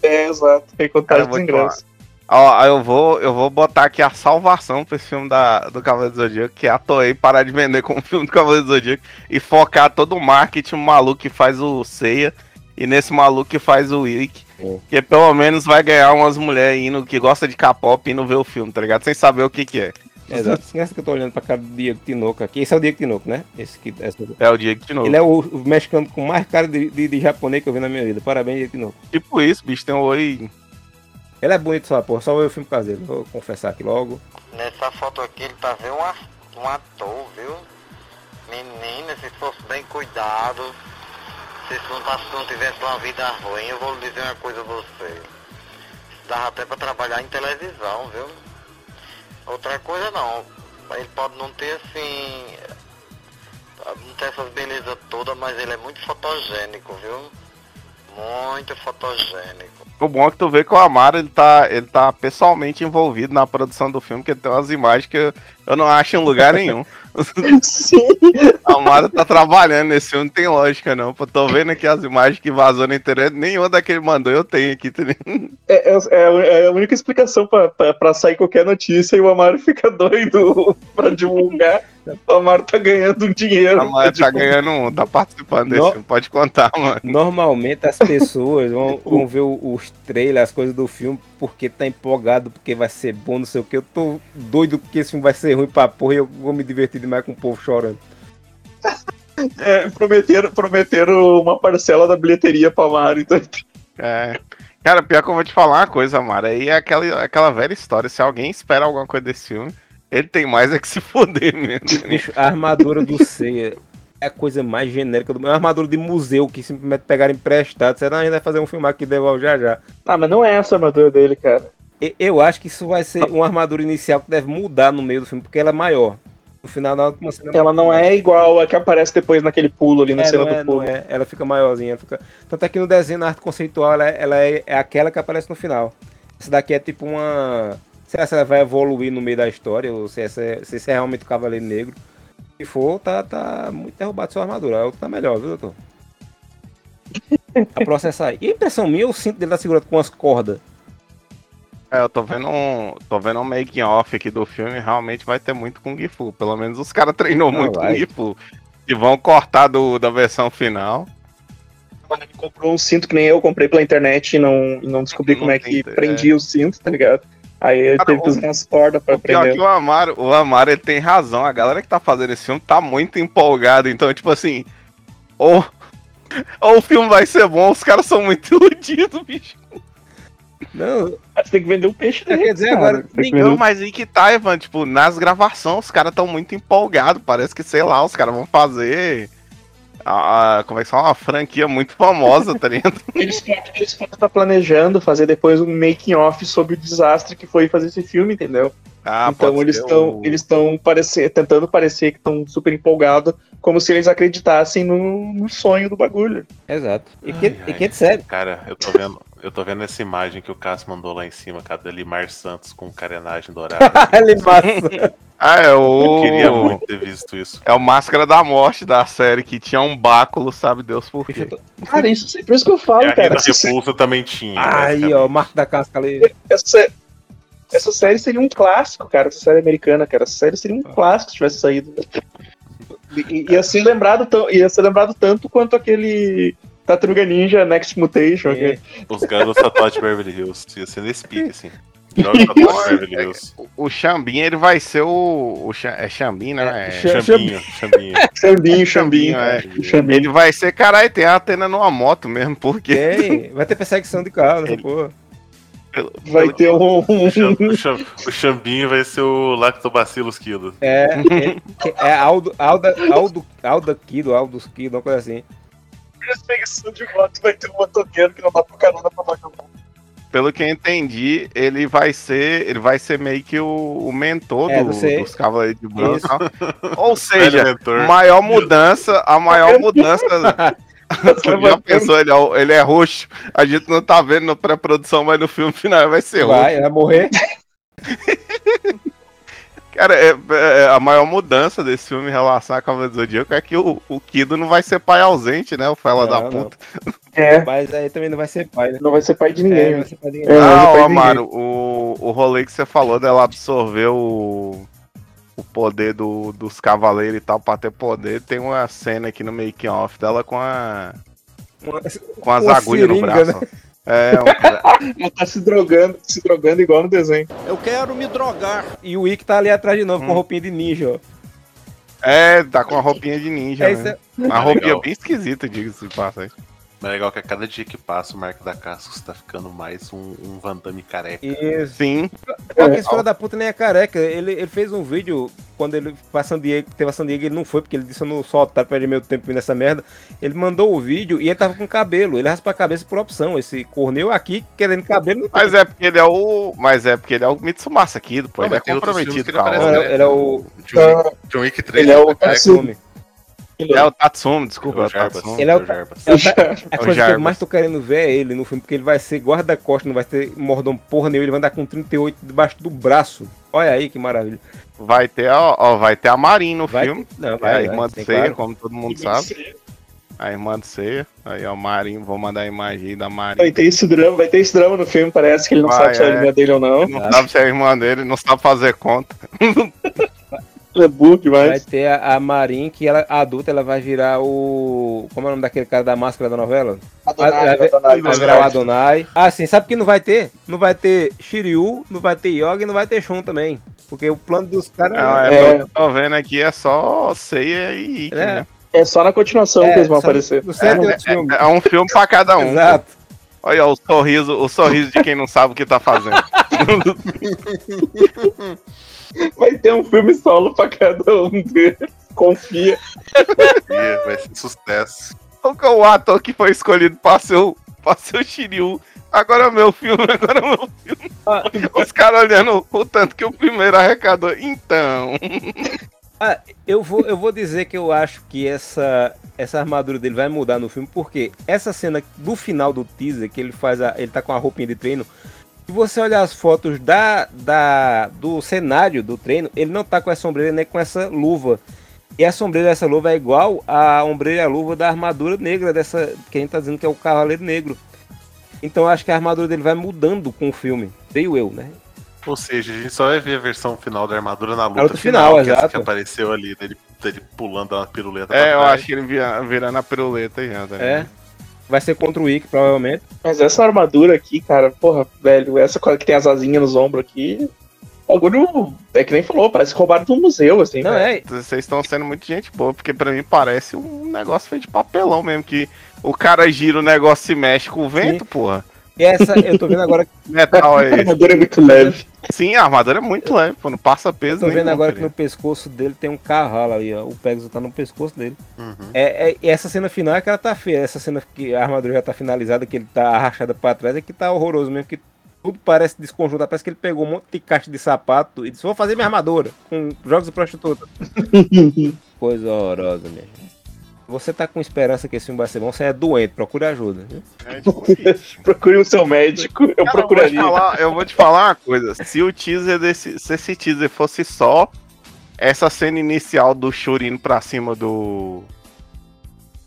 É, exato. Tem Cara, contagem eu vou dos ingressos. Ó, eu vou, eu vou botar aqui a salvação pra esse filme da, do Cavaleiro do Zodíaco, que é a Toei parar de vender como filme do Cavaleiro do Zodíaco e focar todo o marketing no maluco que faz o Seiya e nesse maluco que faz o Wick. Que pelo menos vai ganhar umas mulheres indo que gosta de K-pop indo ver o filme, tá ligado? Sem saber o que que é. Exato. Esquece que eu tô olhando pra cara do Diego Tinoco aqui. Esse é o Diego Tinoco, né? Esse que, essa... É o Diego Tinoco. Ele é o, o mexicano com mais cara de, de, de japonês que eu vi na minha vida. Parabéns, Diego Tinoco. Tipo isso, bicho, tem um oi. Ele é bonito só, porra. Só o filme caseiro. Vou confessar aqui logo. Nessa foto aqui ele tá vendo um, a- um ator, viu? Menina, se fosse bem cuidado, se não, tá- não tivesse uma vida ruim, eu vou lhe dizer uma coisa a você. Dava até pra trabalhar em televisão, viu? Outra coisa não, ele pode não ter assim. Não ter essas belezas todas, mas ele é muito fotogênico, viu? Muito fotogênico. O bom é que tu vê que o Amaro ele tá, ele tá pessoalmente envolvido na produção do filme, que tem umas imagens que eu, eu não acho em lugar nenhum. Sim. O Amaro tá trabalhando nesse filme, não tem lógica não. Pô, tô vendo aqui as imagens que vazou na internet, nenhuma daquele mandou eu tenho aqui. tá? É, é- é a- é a única explicação pra, pra, pra sair qualquer notícia e o Amaro fica doido pra divulgar. O Amaro tá ganhando um dinheiro. O Amaro tá ganhando um, tá participando desse No- filme, pode contar, mano. Normalmente as pessoas vão, vão ver o- os trailers, as coisas do filme, porque tá empolgado, porque vai ser bom, não sei o que. Eu tô doido porque esse filme vai ser ruim pra porra e eu vou me divertir demais com o povo chorando. é, prometeram, prometeram uma parcela da bilheteria pra Amaro. Então, É. Cara, pior que eu vou te falar uma coisa, Amaro. Aí é aquela, aquela velha história. Se alguém espera alguma coisa desse filme, ele tem mais é que se foder mesmo. Bicho, a armadura do Seiya é a coisa mais genérica do mundo. É uma armadura de museu que simplesmente pegaram emprestado. Será que a gente vai fazer um filme aqui devolve já já? ah, mas não é essa a armadura dele, cara. E- Eu acho que isso vai ser uma armadura inicial que deve mudar no meio do filme, porque ela é maior. No final da última cena. Ela não é igual a que aparece depois naquele pulo ali na É, cena do é, pulo. é. Ela fica maiorzinha. Fica... Tanto é que no desenho, na arte conceitual, ela, é- ela é, é aquela que aparece no final. Essa daqui é tipo uma. Será que ela vai evoluir no meio da história? Ou se essa é, se esse é realmente o Cavaleiro Negro? Se for, tá, tá muito derrubado sua armadura. A outra tá melhor, viu, doutor? A processar aí. E a impressão minha, eu sinto dele tá segurado com umas cordas. É, eu tô vendo um, tô vendo um making off aqui do filme, realmente vai ter muito Kung Fu. Pelo menos os caras treinou Não, muito vai. Kung Fu. E vão cortar do, da versão final. Ele comprou um cinto que nem eu comprei pela internet e não, não descobri como é que prendia o cinto, tá ligado? Aí eu Cara, teve que usar umas cordas pra Pior prender. que o Amaro, o Amaro ele tem razão. A galera que tá fazendo esse filme tá muito empolgada. Então, tipo assim, ou, ou o filme vai ser bom, os caras são muito iludidos, bicho. Não, Você tem que vender o peixe quer dele, dizer, cara. agora, Não, mas aí que tá, Ivan, tipo, nas gravações os caras tão muito empolgados. Parece que, sei lá, os caras vão fazer. A, a- como é que fala? Uma franquia muito famosa, tá ligado? Eles podem estar planejando fazer depois um making off sobre o desastre que foi fazer esse filme, entendeu? Ah, então pode eles estão o- eles estão parecer, tentando parecer que estão super empolgados, como se eles acreditassem no, no sonho do bagulho. Exato. E que, e que sério. Cara, eu tô vendo, eu tô vendo essa imagem que o Cássio mandou lá em cima, cara, da Limar Santos com carenagem dourada. Limar Ah, é o. Eu queria muito ter visto isso. É o Máscara da Morte da série, que tinha um báculo, sabe Deus por quê. Cara, isso, por isso que eu falo, E a cara. Essa- Repulsa também tinha. Aí, ó, o Marco da Casca ali. Essa, essa série seria um clássico, cara. Essa série americana, cara. Essa série seria um clássico se tivesse saído. I- Ia ser lembrado, tão- ia ser lembrado tanto quanto aquele Tartaruga Ninja Next Mutation. que- Os garotos tatuados de Beverly Hills. Ia ser nesse pique, assim. De Beverly Hills. O Xambin, ele vai ser o. o Xa- é Xambin, né? É, Xambinho, Xambinho. Xambinho, Xambinho. é. Xambinho. Ele vai ser, caralho, tem a antena numa moto mesmo, porque. Tem, vai ter perseguição de carro nessa porra. Vai ter um. O Xam- o Xam- O Xambinho vai ser o Lactobacillus Kilo. É, é, é Aldo, Alda, Aldo, Alda Kido, Aldo Kido, uma coisa assim. Perseguição de moto vai ter um motoqueiro que não dá pro carona pra. Pelo que eu entendi, ele vai ser. Ele vai ser meio que o, o mentor É, do- dos Cavaleiros de Branco. Ou seja, Velho mentor. maior mudança, a maior mudança. Já pensou, ele é, ele é roxo, a gente não tá vendo na pré-produção, mas no filme final vai ser roxo. Vai, vai morrer. Cara, é, é- a maior mudança desse filme em relação a Cavaleiro do Zodíaco é que o, o Kido não vai ser pai ausente, né? O fela da Não, não. puta. É, Mas aí também não vai ser pai, né? não vai ser pai de É, ninguém. não né? vai ser pai de ninguém. É, não Ah, de Amaro, o, o rolê que você falou dela absorver o, o poder do, dos cavaleiros e tal pra ter poder, tem uma cena aqui no making off dela com a. Uma- com as agulhas no braço. né? É, um, Ela tá se drogando, se drogando igual no desenho. Eu quero me drogar. E o Ikki tá ali atrás de novo Hum. com roupinha de ninja, ó. é, tá com a roupinha de ninja. É, né? isso é- Uma roupinha Legal. bem esquisita, diga-se de passagem. Mas é legal que a cada dia que passa, o Marco da Cascos tá ficando mais um, um Van Damme careca. Isso. Sim. Pior que esse filho da puta nem é careca. Ele, ele fez um vídeo quando ele a San Diego, teve a San Diego, ele não foi, porque ele disse eu não sou otário, perder meu tempo nessa merda. Ele mandou o vídeo e ele tava com cabelo. Ele raspa a cabeça por opção. Esse corneu aqui, querendo cabelo, não Mas é porque ele é o. Mas é porque ele é o Mitsumasa Kido, pô. Não, ele é comprometido que com a ele é o John, Wick- John Wick 3. Ele é o careca. É o Tatsumi, desculpa, é o Jarbas. Tatsumi. Ele é o- Jarbas. É, a O coisa que eu Jarbas. mais tô querendo ver é ele no filme, porque ele vai ser guarda-costas, não vai ter mordom porra nenhuma, ele vai andar com 38 debaixo do braço. Olha aí que maravilha. Vai ter, ó, ó, vai ter a Marin no Vai filme. ter- não, É vai, a vai, irmã de tem ceia, claro. como todo mundo sabe. A irmã de ceia. Aí, ó, Marinho, vou mandar a imagem aí da Marinho. Vai ter esse drama, vai ter esse drama no filme, parece que ele não Vai, sabe se é a é. irmã dele ou não. Não sabe se é a irmã dele, não sabe fazer conta. É Vai ter a, a Marin, que ela adulta, ela vai virar o. Como é o nome daquele cara da máscara da novela? Adonai, vai- Adonai, vai virar o Adonai. Ah, sim, sabe que não vai ter? Não vai ter Shiryu, não vai ter Yoga e não vai ter Shun também. Porque o plano dos caras. Não, é, É. tô vendo aqui é só ceia e Ikki, É. né? É só na continuação É, que eles vão só aparecer. É, filme. é um filme pra cada um. Exato. Olha o sorriso, o sorriso de quem não sabe o que tá fazendo. Vai ter um filme solo pra cada um deles. Confia. Ih, Vai ser sucesso. Qual que é o ator que foi escolhido pra ser o, pra ser o Shiryu? Agora é meu filme, agora é meu filme. Ah, Os caras olhando o tanto que o primeiro arrecadou. Então. Ah, eu vou, eu vou dizer que eu acho que essa, essa armadura dele vai mudar no filme, porque essa cena do final do teaser, que ele faz a, ele tá com a roupinha de treino, se você olhar as fotos da, da, do cenário do treino, ele não tá com essa sombreira nem com essa luva. E a sombreira dessa luva é igual à ombreira e a luva da armadura negra dessa, que a gente tá dizendo que é o Cavaleiro Negro. Então eu acho que a armadura dele vai mudando com o filme. Veio eu, né? Ou seja, a gente só vai ver a versão final da armadura na luta, luta final, que, é exato. que apareceu ali, dele, dele pulando na piruleta. É, eu acho que ele vira, virando a piruleta já, tá É. ligado? Vai ser contra o Ick, provavelmente. Mas essa armadura aqui, cara, porra, velho, essa coisa que tem as asinhas nos ombros aqui. Bagulho, é que nem falou, parece que roubaram de um museu, assim. Não, é. Vocês estão sendo muito gente boa, porque pra mim parece um negócio feito de papelão mesmo, que o cara gira o negócio e se mexe com o vento, porra. E essa, eu tô vendo agora, Que metal A é esse? armadura é muito leve. Sim, a armadura é muito leve, pô, não passa peso tô nenhum, vendo agora tá que no pescoço dele tem um cavalo ali, ó. O Pegasus tá no pescoço dele. Uhum. É, é- e essa cena final é que ela tá feia. Essa cena que a armadura já tá finalizada, que ele tá arrachada pra trás, é que tá horroroso mesmo, que tudo parece desconjuntado. Parece que ele pegou um monte de caixa de sapato e disse, vou fazer minha armadura com jogos de prostituta. Coisa horrorosa mesmo. Você tá com esperança que esse filme vai ser bom, você é doente, procure ajuda. Viu? É, tipo. Procure o seu médico, eu Cara, eu, vou te procuraria. falar, eu vou te falar uma coisa. Se o teaser desse. Se esse teaser fosse só essa cena inicial do Shuri indo pra cima do.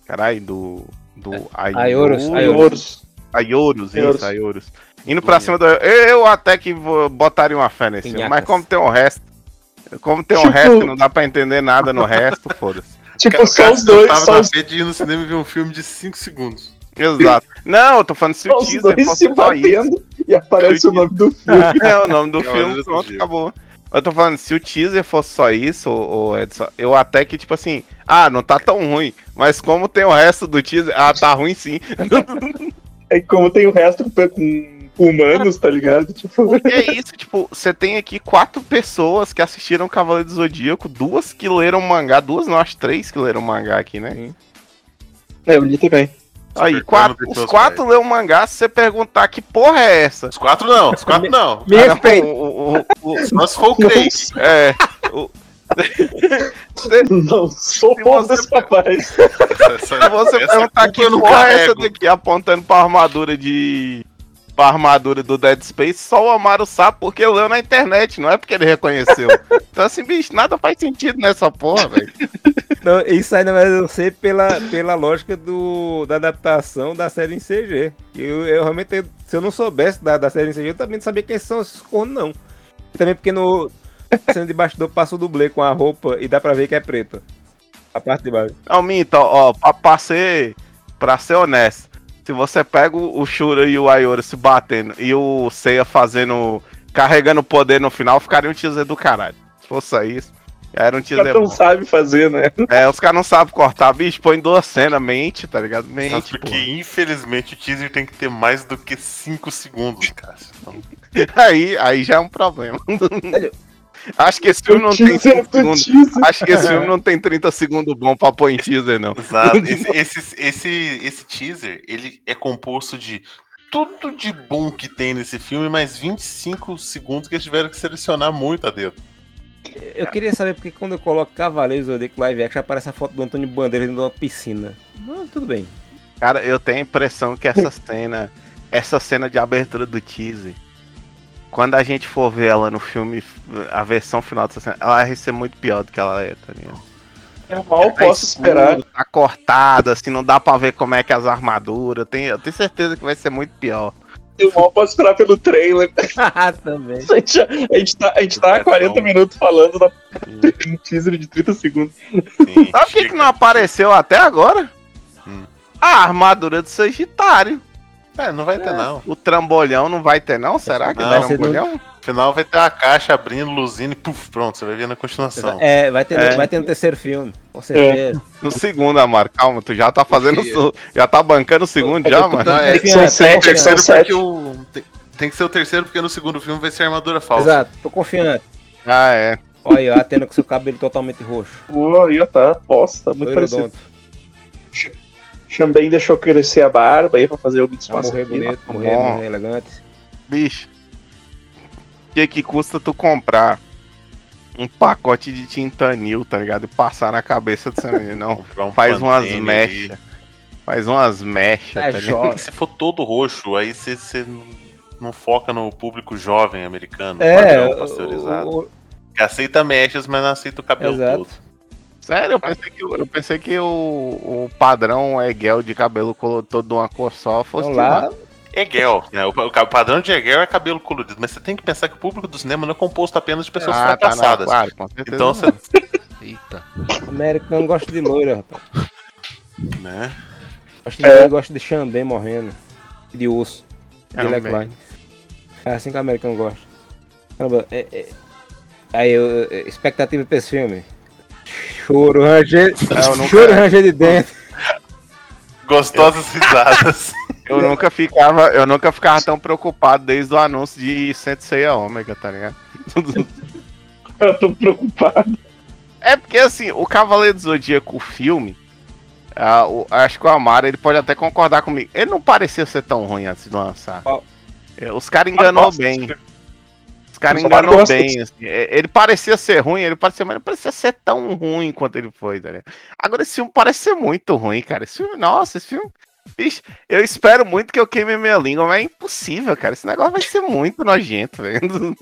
Caralho, do. Do Aioros, Aioros. Aioros. Isso, Aioros. Indo pra cima do. Eu até que vou- botaria uma fé nesse filme, mas como tem o resto. Como tem o Tipo- resto, não dá pra entender nada no resto, foda-se. Tipo, só os dois, tava só na os, de ir no cinema e ver um filme de 5 segundos. Exato. Não, eu tô falando se os teaser dois fosse se só isso. batendo e aparece o nome do filme. É o nome do filme, pronto, acabou. Eu tô falando, se o teaser fosse só isso, ô, ô Edson, eu até que, tipo assim, ah, não tá tão ruim, mas como tem o resto do teaser, ah, tá ruim sim. É como tem o resto com humanos, tá ligado? Tipo, Porque é isso, tipo, você tem aqui quatro pessoas que assistiram Cavaleiro do Zodíaco, duas que leram mangá, duas não, acho três que leram mangá aqui, né? é, eu li também. Aí, quatro, os quatro leram mangá, se você perguntar que porra é essa? Os quatro não, os quatro não. Me respeita. o- o- o- Só se for o Craig. é, o- Não sou você- desse rapaz. Se você perguntar que eu não porra é essa daqui apontando pra armadura de. Pra armadura do Dead Space, só o Amaro sabe porque leu na internet, não é porque ele reconheceu. Então assim, bicho, nada faz sentido nessa porra, velho. Não, isso verdade, eu sei pela, pela lógica do, da adaptação da série em CG. Eu, eu realmente, se eu não soubesse da, da série em CG, eu também não sabia quem são esses cornos, não. E também porque no cena de bastidor passa o dublê com a roupa e dá pra ver que é preta. A parte de baixo. Não, Minto, ó, pra, pra ser. Pra ser honesto, se você pega o Shura e o Ayora se batendo e o Seiya fazendo. carregando poder no final, ficaria um teaser do caralho. Se fosse isso, já era um teaser cara não bom. sabe fazer, né? É, os caras não sabem cortar, bicho, põe duas cenas, mente, tá ligado? Sabe Mente, porque, pô. infelizmente, o teaser tem que ter mais do que 5 segundos, cara. Então, Aí, aí já é um problema. Acho que esse filme não tem teaser 5 do segundos. Acho que esse filme não tem 30 segundos bom pra pôr em teaser, não. Exato. Esse, esse, esse, esse teaser, ele é composto de tudo de bom que tem nesse filme, mais 25 segundos que eles tiveram que selecionar muito a dedo. Eu queria saber porque quando eu coloco Cavaleiros do Zodíaco Live Action aparece a foto do Antônio Bandeira dentro de uma piscina. Mas tudo bem. Cara, eu tenho a impressão que essa cena, essa cena de abertura do teaser, quando a gente for ver ela no filme, a versão final dessa cena, ela vai ser muito pior do que ela é, tá ligado? Eu mal Tá posso escuro, esperar. Tá cortada, assim, não dá pra ver como é que é as armaduras. Eu tenho, eu tenho certeza que vai ser muito pior. Eu mal posso esperar pelo trailer. Também. A gente, a gente tá, a gente tá há 40 minutos falando da um teaser de 30 segundos. Sim, Sabe o que, que não apareceu até agora? Hum. A armadura do Sagitário. É, não vai ter não. O trambolhão não vai ter, não? Será que Não. Vai trambolhão? No final vai ter a caixa abrindo, luzindo e puf, pronto, você vai ver na continuação. É, vai ter, É. vai ter no terceiro filme. Com certeza. No segundo, Amaro, calma, tu já tá fazendo. su- Já tá bancando o segundo já, mano. Não, é, São sete, são sete. o. Tem, tem que ser o terceiro, porque no segundo filme vai ser a armadura falsa. Exato, tô confiante. Ah, é. Olha aí, ó, a Atena com seu cabelo totalmente roxo. Pô, aí ó, tá, posta, tá muito parecido. Loirodonto. Também deixou crescer a barba aí pra fazer o Vai espaço morrer bonito, morrer, Bom. morrer elegante. Bicho. O que que custa tu comprar um pacote de tintanil, tá ligado? E passar na cabeça dessa menina. Não, um faz umas mechas. Faz umas mechas, É tá ligado? Se for todo roxo, aí você- não- foca no público jovem americano, É, padrão pasteurizado. o- Que aceita mechas, mas não aceita o cabelo Exato. todo. Sério, eu pensei que, eu pensei que o, o padrão Egel de cabelo todo de uma cor só fosse Então lá- lá. Egel, né? O, o padrão de Egel é cabelo colorido, mas você tem que pensar que o público do cinema não é composto apenas de pessoas Ah, tá, não, fracassadas. claro, com certeza então não. você. Eita. Americano gosta de loira, rapaz. Né? Gosta de loira, gosta de Xandem morrendo. De osso. De. Leckline. É assim que o americano gosta. Caramba, é, é- Aí, eu, é, expectativa pra esse filme. Choro, ranger. Nunca- Choro, ranger de dentro. Gostosas risadas. Eu nunca ficava, eu nunca ficava tão preocupado desde o anúncio de Sensei Ômega, tá ligado? Eu tô preocupado. É porque assim, o Cavaleiro do Zodíaco, o filme, ah, o- acho que o Amaro ele pode até concordar comigo. Ele não parecia ser tão ruim antes de lançar. É, Os caras enganou bem. Só enganou bem. assim. É, Ele parecia ser ruim, ele parecia, mas não parecia ser tão ruim quanto ele foi, tá ligado? Agora esse filme parece ser muito ruim, cara. Esse filme, nossa, esse filme. Bicho, eu espero muito que eu queime minha língua, mas é impossível, cara. Esse negócio vai ser muito nojento, velho.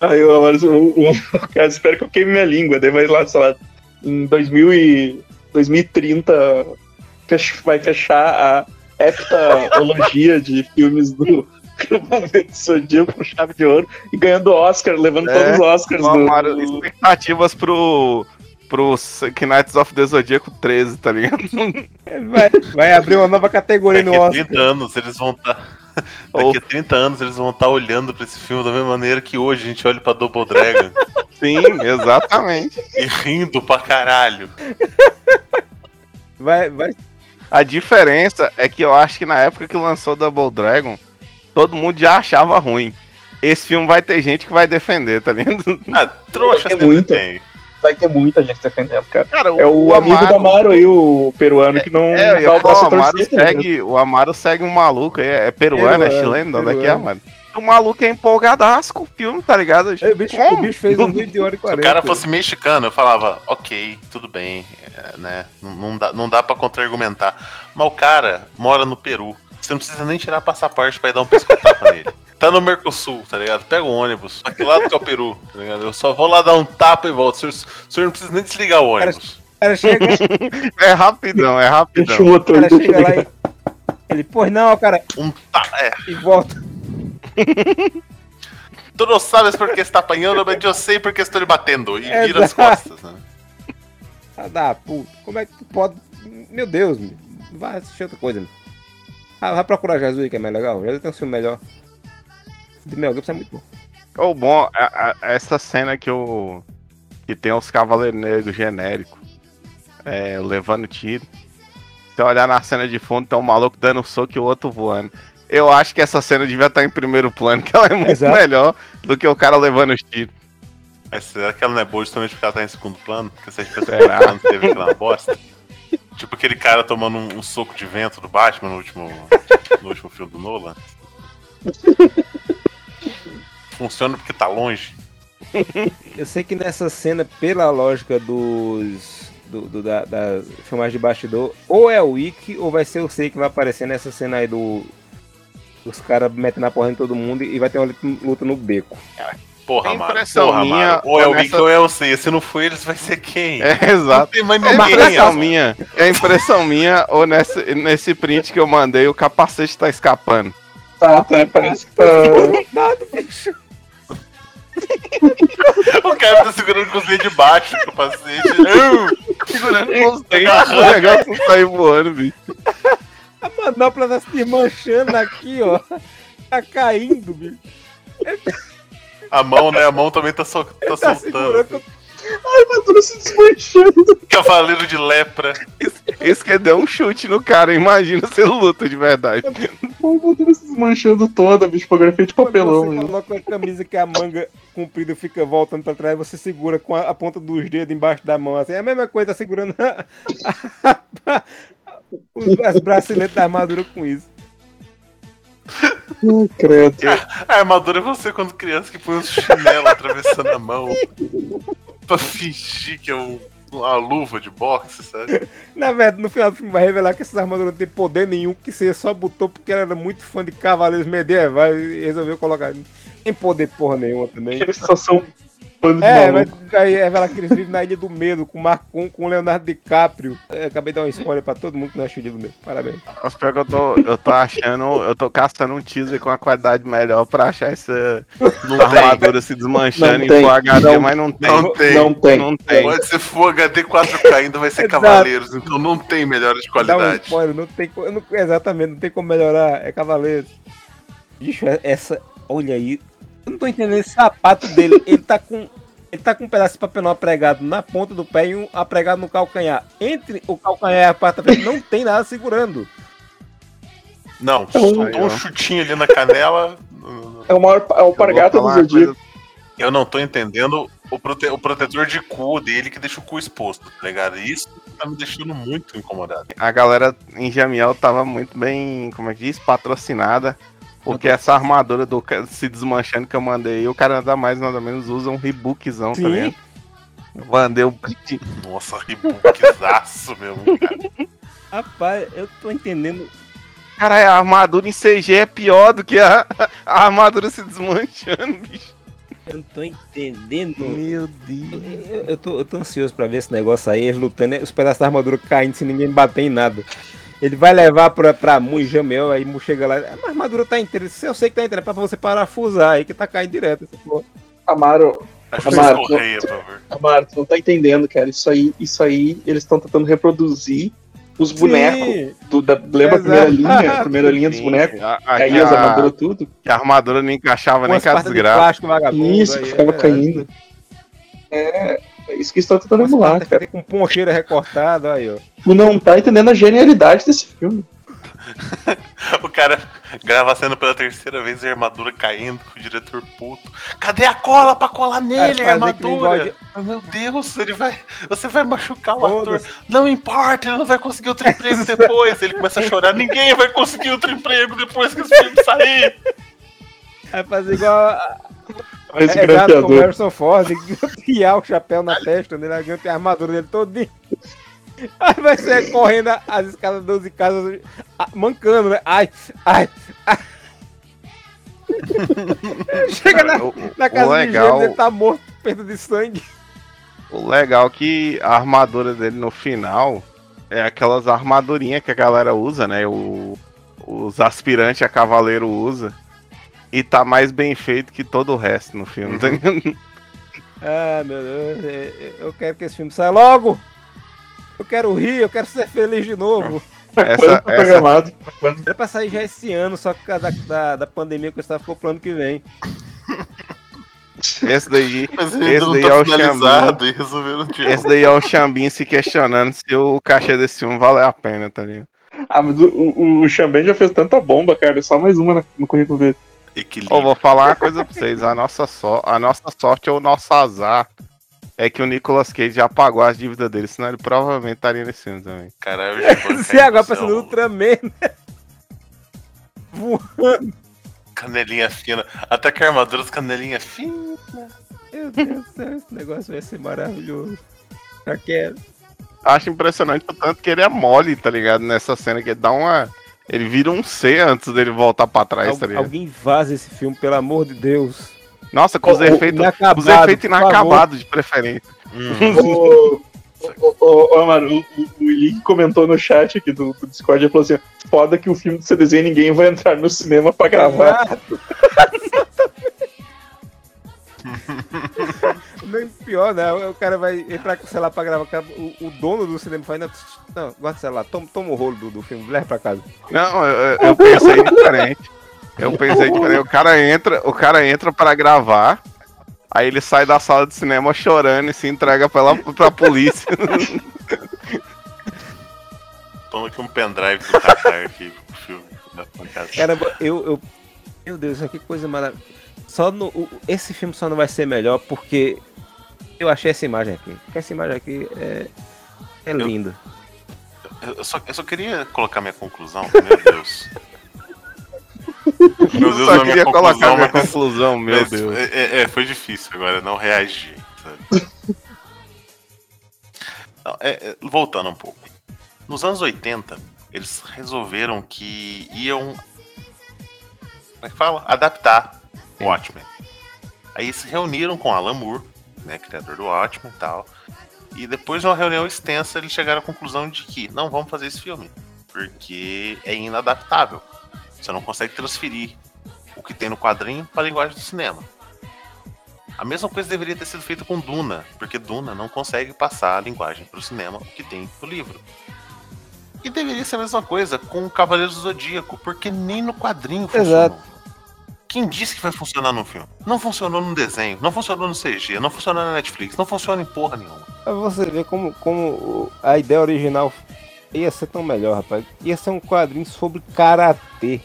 Aí eu agora, o, o, o cara espera que eu queime minha língua, daí vai lá, sei lá, em 2000 e, 2030 fech- vai fechar a heptalogia de filmes do Cavaleiro do Zodíaco com chave de ouro e ganhando Oscar, levando É, todos os Oscars o Amaro, do, expectativas pro. pro Knights of the Zodíaco 13, tá ligado? Vai, vai abrir uma nova categoria no Daqui a Oscar. 30 anos eles vão estar. Daqui a 30 anos eles vão estar olhando pra esse filme da mesma maneira que hoje a gente olha pra Double Dragon Sim, exatamente. e rindo pra caralho. Vai, vai. A diferença é que eu acho que na época que lançou Double Dragon, todo mundo já achava ruim. Esse filme vai ter gente que vai defender, tá ligado? Ah, trouxa É sempre muito. tem. Vai ter muita gente defendendo, cara. Cara, É o, amigo do Amaro aí, o peruano, que não É, eu dá o braço o, Amaro tá ligado? segue, o Amaro segue um maluco aí, é peruano, é Peruano, chileno, onde é que é, mano? O maluco é empolgadaço com o filme, tá ligado? É, o, bicho, o bicho fez um vídeo de hora e Se o 40. cara fosse mexicano, eu falava, ok, tudo bem, é, né? Não, não dá, não dá pra contra-argumentar. Mas o cara mora no Peru. Você não precisa nem tirar passaporte pra ir dar um pescotapa nele. Tá no Mercosul, tá ligado? Pega o ônibus. Pra que lado que é o Peru, tá ligado? Eu só vou lá dar um tapa e volto. O senhor, o senhor não precisa nem desligar o ônibus. O cara chega, É rapidão, é rapidão. Deixa o motor, cara chega lá e. Ele, pois não, cara, Um tá, é. e volta. Tu não sabes porque está apanhando, mas eu sei porque estou lhe batendo. E É vira as verdade. costas, né? Ah, dá, puta. Como é que tu pode. Meu Deus, meu. vai assistir outra coisa. meu. Ah, vai procurar Jesus que é mais legal. Jesus tem um filme melhor. De Mel Gibson é muito bom. O bom, a- a- essa cena que o. que tem os Cavaleiros Negros genéricos é, levando tiro. Se olhar na cena de fundo, tem um maluco dando soco e o outro voando. Eu acho que essa cena devia estar em primeiro plano, que ela é muito Exato. melhor do que o cara levando os tiros. Mas será que ela não é boa justamente porque ela tá em segundo plano? Porque se a gente pensa que ela teve aquela bosta. Tipo aquele cara tomando um, um soco de vento do Batman no último, no último filme do Nolan. Funciona porque tá longe. Eu sei que nessa cena, pela lógica dos. Do, do- da, da filmagem de bastidor, ou é o Ikki ou vai ser o Sei que vai aparecer nessa cena aí do. Os caras metendo a porra em todo mundo e vai ter uma luta- luta no beco. Porra, mano. impressão Porra, minha, mano. Ou é o nessa- Vic ou é o C. Se não for eles, vai ser quem? É, Não exato. tem mais É ninguém. impressão ó. minha. É impressão minha, ou nesse, nesse print que eu mandei, o capacete tá escapando. Tá, tá, parece que tá. O cara tá segurando com os dedos de baixo o capacete. Segurando com os dentes, o negócio não sair voando, bicho. A manopla tá se desmanchando aqui, ó. Tá caindo, bicho. A mão, né? A mão também tá, sol- tá Tá soltando. segurando. Ai, mas tudo se desmanchando. Cavaleiro de lepra. Esse que deu um chute no cara, imagina se ele luta de verdade. O motor se desmanchando toda, bicho. Feito de papelão. Você né? coloca a camisa que a manga comprida fica voltando pra trás, você segura com a, a ponta dos dedos embaixo da mão, assim. É a mesma coisa, tá segurando a- a- os, as braceletes da armadura com isso. Credo. A armadura é você quando criança que põe um chinelo atravessando a mão pra fingir que é um- uma luva de boxe, sabe? Na verdade, no final do filme vai revelar que essas armaduras não tem poder nenhum, que você só botou porque ela era muito fã de cavaleiros medievais e resolveu colocar. Não tem poder porra nenhuma também. Eles só são bando de É, mas maluco. aí revela que eles vivem na Ilha do Medo, com o Marcon, com o Leonardo DiCaprio. Eu acabei de dar um spoiler pra todo mundo que não achou Ilha do Medo. Parabéns. Os pior que eu tô, eu tô achando, eu tô caçando um teaser com a qualidade melhor pra achar essa armadura se desmanchando Não em tem, Full HD, não- mas não tem. Não tem. Não tem. Não tem. Pode ser Full HD 4K, ainda vai ser. Cavaleiros, então não tem melhora de Dá um qualidade. spoiler, não tem não- Exatamente, não tem como melhorar. É cavaleiro. Bicho, é- essa. Olha aí. Eu não tô entendendo esse sapato dele. Ele tá com. Ele tá com um pedaço de papel apregado na ponta do pé e um apregado no calcanhar. Entre o calcanhar e a parte da frente não tem nada segurando. Não, É um- só um chutinho ali na canela. É o maior é o pargata do uma Zodíaco. Eu não tô entendendo o, prote- o protetor de cu dele que deixa o cu exposto, tá ligado? Isso tá me deixando muito incomodado. A galera em Jamiel tava muito bem, como é que diz, patrocinada. Porque essa armadura do se desmanchando que eu mandei, o cara nada mais nada menos usa um rebookzão, Sim. tá ligado? Eu mandei um. Nossa, rebookzaço mesmo, cara. Rapaz, eu tô entendendo. Cara, a armadura em CG é pior do que a, a armadura se desmanchando, bicho. Eu não tô entendendo. Meu Deus. Eu, eu tô, eu tô ansioso pra ver esse negócio aí, eles lutando, os pedaços da armadura caindo sem ninguém bater em nada. Ele vai levar pra, pra Mu e Jamel, aí Mu chega lá. A armadura tá inteira. Se eu sei que tá inteira, é pra você parafusar aí que tá caindo direto. essa porra. Amaro, Acho que Amaro, correia, favor. Amaro, tu não tá entendendo, cara. Isso aí, isso aí eles estão tentando reproduzir os bonecos. Do, da, lembra a primeira Exato. linha? A primeira linha dos bonecos? a- a- Caía as armaduras tudo. Que a armadura não encaixava nem com a de plástico. Isso, aí, que ficava é caindo. É, é isso que estão tentando partes cara. Com poncheira recortada, aí, ó. Tu não tá entendendo a genialidade desse filme. O cara grava a cena pela terceira vez e a armadura caindo, o diretor puto. Cadê a cola pra colar nele, a armadura? de- Ah, Meu Deus, ele vai. Você vai machucar o ator. Não importa, ele não vai conseguir outro emprego depois. Ele começa a chorar, ninguém vai conseguir outro emprego depois que esse filme sair. Vai fazer igual. a- É o exato como o. Harrison Ford, criar o chapéu na testa dele, a tem a armadura dele todinho. Aí vai ser correndo as escadas 12 casas, mancando, né? Ai, ai, ai. Chega na, O- na o casa de legal- gêmeos, ele tá morto, perda de sangue. O legal é que a armadura dele no final é aquelas armadurinhas que a galera usa, né? O, os aspirantes a cavaleiro usa. E tá mais bem feito que todo o resto no filme. tá ligado? Ah, meu Deus, é- é- eu quero que esse filme saia logo. Eu quero rir, eu quero ser feliz de novo. Essa, Quando tá essa, programado? Quando- Era pra sair já esse ano, só que por causa da, da, da pandemia que eu estava ficou pro ano que vem. esse daí, esse daí tá é de Esse daí é o Xambim se questionando se o cachê desse filme vale a pena, tá ligado? Ah, mas o, o, o Xambém já fez tanta bomba, cara. Só mais uma no currículo dele. Equilíbrio. Ô, vou falar uma coisa pra vocês. A nossa, so a nossa sorte ou o nosso azar é que o Nicolas Cage já pagou as dívidas dele, senão ele provavelmente estaria nesse filme também. Caralho, caiu agora pensando no Ultraman, né? Voando. Canelinha fina. Até que a armadura das canelinhas finas. Meu Deus do céu, esse negócio vai ser maravilhoso. Já quero. Acho impressionante o tanto que ele é mole, tá ligado? Nessa cena que ele dá uma. Ele vira um C antes dele voltar pra trás, Al- tá ligado? alguém vaza esse filme, pelo amor de Deus. Nossa, com os efeitos, inacabado, os efeitos inacabados de preferência. Ô, ô, ô, ô, Amaro, o, o, o Link comentou no chat aqui do, do Discord, ele falou assim, foda que o filme do CDZ ninguém vai entrar no cinema pra gravar. Nem pior, né? O cara vai entrar com o celular pra gravar. O, o dono do cinema faz, não, não guarda o celular, toma, toma o rolo do, do filme, leva pra casa. Não, eu, eu- pensei diferente. Eu pensei diferente. O cara entra, o cara entra para gravar. Aí ele sai da sala de cinema chorando e se entrega pela, pra polícia. Toma aqui um pendrive do Qatar aqui pro filme. Caramba, eu, eu. Meu Deus, que coisa maravilhosa. Só no, o- esse filme só não vai ser melhor porque eu achei essa imagem aqui. Porque essa imagem aqui é, é linda. Eu só, eu só queria colocar minha conclusão, meu Deus. Meu Deus, Só a minha queria colocar conclusão, minha mas- conclusão, meu mas Deus. É, é, é, foi difícil agora não reagir. Não, é, é, voltando um pouco. Nos anos 80, eles resolveram que iam. Como é que fala? Adaptar o Watchmen. Aí se reuniram com Alan Moore, né, criador do Watchmen e tal. E depois de uma reunião extensa, eles chegaram à conclusão de que não vamos fazer esse filme. Porque é inadaptável. Você não consegue transferir o que tem no quadrinho para a linguagem do cinema. A mesma coisa deveria ter sido feita com Duna, porque Duna não consegue passar a linguagem para o cinema o que tem no livro. E deveria ser a mesma coisa com Cavaleiros do Zodíaco, porque nem no quadrinho funcionou. Quem disse que vai funcionar no filme? Não funcionou no desenho, não funcionou no CG, não funcionou na Netflix, não funciona em porra nenhuma. Pra você ver como, como a ideia original ia ser tão melhor, rapaz. Ia ser um quadrinho sobre karatê.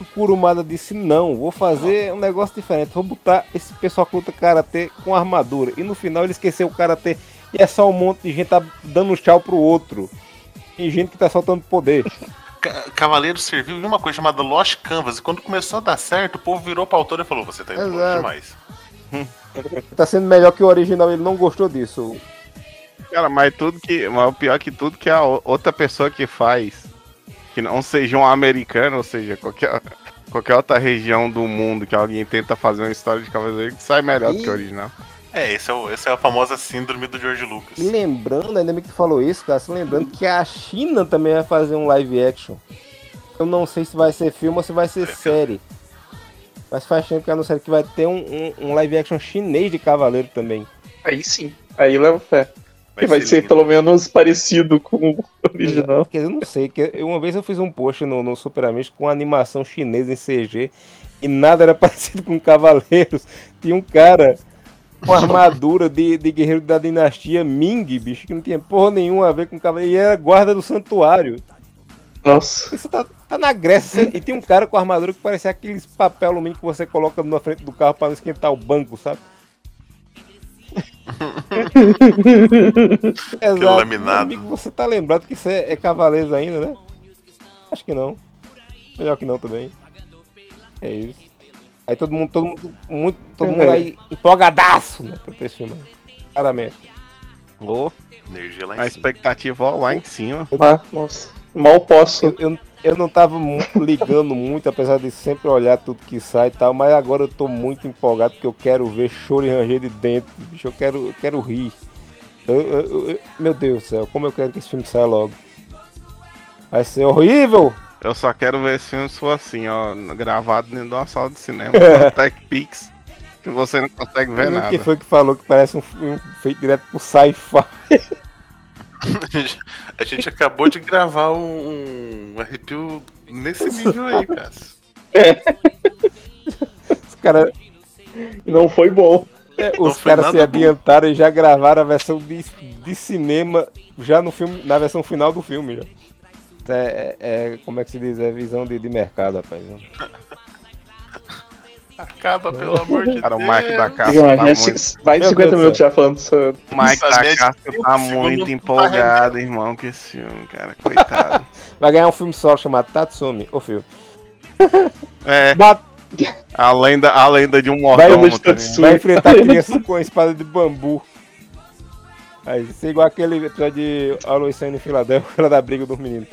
O Kurumada disse: Não, vou fazer um negócio diferente. Vou botar esse pessoal que luta karatê com armadura. E no final ele esqueceu o karatê. E é só um monte de gente tá dando tchau pro outro. E gente que tá soltando poder. Ca- Cavaleiro serviu em uma coisa chamada Lost Canvas, e quando começou a dar certo, o povo virou pra autor e falou: Você tá indo longe demais. tá sendo melhor que o original, ele não gostou disso. Cara, mas tudo que. Mas o pior que tudo que a outra pessoa que faz, que não seja um americano, ou seja, qualquer, qualquer outra região do mundo que alguém tenta fazer uma história de cavaleiro, sai melhor do que o original. É, esse é, o, esse é a famosa síndrome do George Lucas. E lembrando, ainda bem que tu falou isso, cara, se lembrando que a China também vai fazer um live action. Eu não sei se vai ser filme ou se vai ser série. Mas faz tempo que anunciaram que vai ter um, um, um live action chinês de Cavaleiro também. Aí sim. Aí leva fé. Que vai ser pelo menos parecido com o original. Quer dizer, eu não sei. Que uma vez eu fiz um post no, no Super Amigos com animação chinesa em CG e nada era parecido com Cavaleiros. Tinha um cara com armadura de, de guerreiro da dinastia Ming, bicho, que não tinha porra nenhuma a ver com Cavaleiro. E era guarda do santuário. Nossa. Isso tá, tá na Grécia. E tem um cara com armadura que parecia aqueles papel alumínio que você coloca na frente do carro para não esquentar o banco, sabe? Exato. laminado. Amigo, você tá lembrado que isso é, é Cavaleiros ainda, né? Acho que não. Melhor que não também. É isso. Aí todo mundo, todo mundo, muito, todo mundo aí empolgadaço, né? Pra ter esse filme. Claramente. Ô, Energia lá em a cima. expectativa ó, lá em cima. Ah, nossa. Mal posso. Eu, eu, eu não tava ligando muito, apesar de sempre olhar tudo que sai e tal, mas agora eu tô muito empolgado porque eu quero ver choro e ranger de dentro, bicho. Eu quero, eu quero rir. Eu- eu- eu- meu Deus do céu, como eu quero que esse filme saia logo. Vai ser horrível! Eu só quero ver esse filme se for assim, ó, gravado dentro de uma sala de cinema, com Tech Pix, que você não consegue ver nada. Quem foi que falou que parece um filme feito direto pro sci-fi? A gente acabou de gravar um, um arrepio nesse nível aí, cara. Os caras. Não foi bom. É, Não os caras se nada bom. adiantaram e já gravaram a versão de, de cinema já no filme, na versão final do filme. Já. É, é- é- como é que se diz? É visão de, de mercado, rapaz. Acaba, pelo amor de Cara, o Deus. Mike da Casa tá muito... vai de Meu 50 Deus do minutos já falando isso. O Mike da Casa tá muito empolgado, irmão, com esse filme, cara. Coitado. Vai ganhar um filme só chamado Tatsumi, o filme. É, Bat- a lenda, a lenda de um mordomo, tá? Vai enfrentar crianças com a espada de bambu. Aí, isso é igual aquele episódio de Sunny em Filadélfia, da briga dos meninos.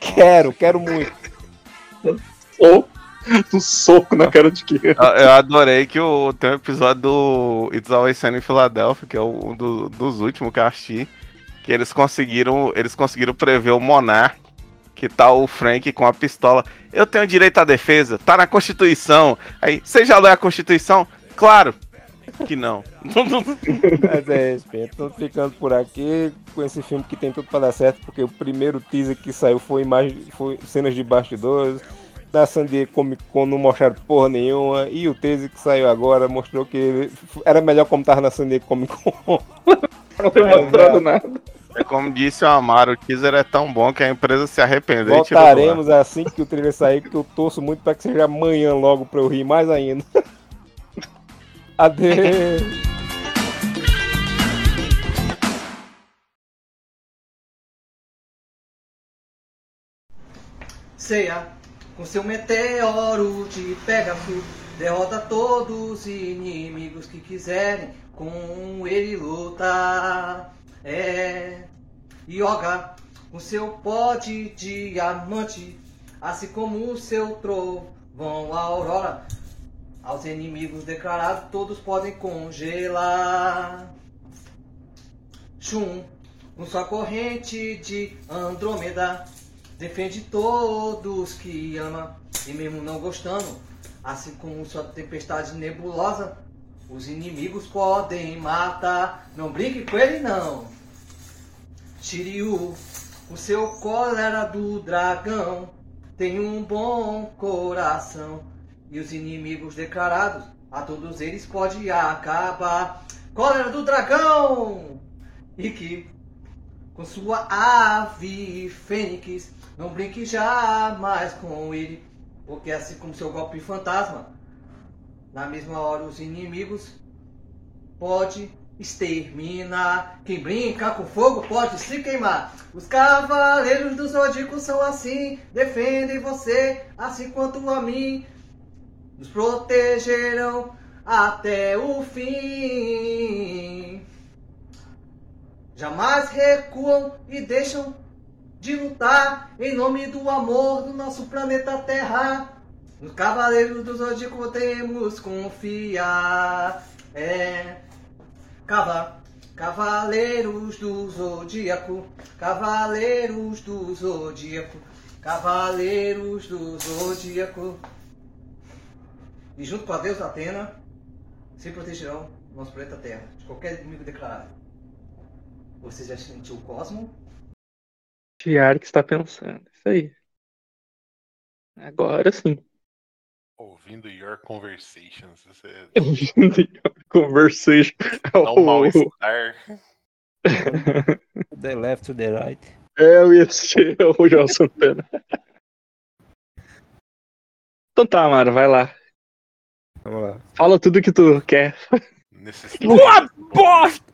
Quero, quero muito. Ou um soco na cara de quem? Eu adorei que o, tem um episódio do It's Always Sunny em Philadelphia, que é um do- dos últimos que eu assisti, que eles conseguiram, eles conseguiram prever o Monark, que tá o Frank com a pistola. Eu tenho direito à defesa, tá na Constituição. Aí, você já leu a Constituição? Claro que não. Mas é isso. Tô ficando por aqui com esse filme que tem tudo pra dar certo, porque o primeiro teaser que saiu foi, imagem, foi cenas de bastidores. Da San Diego Comic Con não mostraram porra nenhuma. E o teaser que saiu agora mostrou que era melhor como tava na San Diego Comic Con. Não foi mostrado nada. É como disse o Amaro, o teaser é tão bom que a empresa se arrependeu e. Voltaremos assim que o trailer sair, que eu torço muito pra que seja amanhã logo pra eu rir mais ainda. Adeus. Ceia, com seu meteoro de Pegasus, derrota todos os inimigos que quiserem com ele lutar. É. Yoga, com seu pó de diamante, assim como o seu trovão aurora, aos inimigos declarados todos podem congelar. Shun, com sua corrente de Andrômeda, defende todos que ama, e mesmo não gostando, assim como sua tempestade nebulosa, os inimigos podem matar. Não brinque com ele não. Shiryu, o seu cólera do dragão, tem um bom coração. E os inimigos declarados, a todos eles pode acabar. Cólera do dragão! E que, com sua ave fênix, não brinque jamais com ele. Porque assim como seu golpe fantasma, na mesma hora os inimigos pode exterminar. Quem brinca com fogo pode se queimar. Os cavaleiros do zodíaco são assim, defendem você, assim quanto a mim. Nos protegerão até o fim. Jamais recuam e deixam de lutar em nome do amor do nosso planeta Terra. Nos cavaleiros do zodíaco podemos confiar. É. Cava, cavaleiros do zodíaco, cavaleiros do zodíaco, cavaleiros do zodíaco. E junto com a deusa Atena, se protegerão nosso planeta Terra de qualquer inimigo declarado. Você já sentiu o cosmo? Tiar que está pensando. Isso aí. Agora sim. Ouvindo Your Conversations. Você Conversation. dá um mal-estar. The left to the right. É, eu ia ser o João Santana. Então tá, Mara, vai lá. Vamos lá. Fala tudo que tu quer. Necessidade. Uma bosta!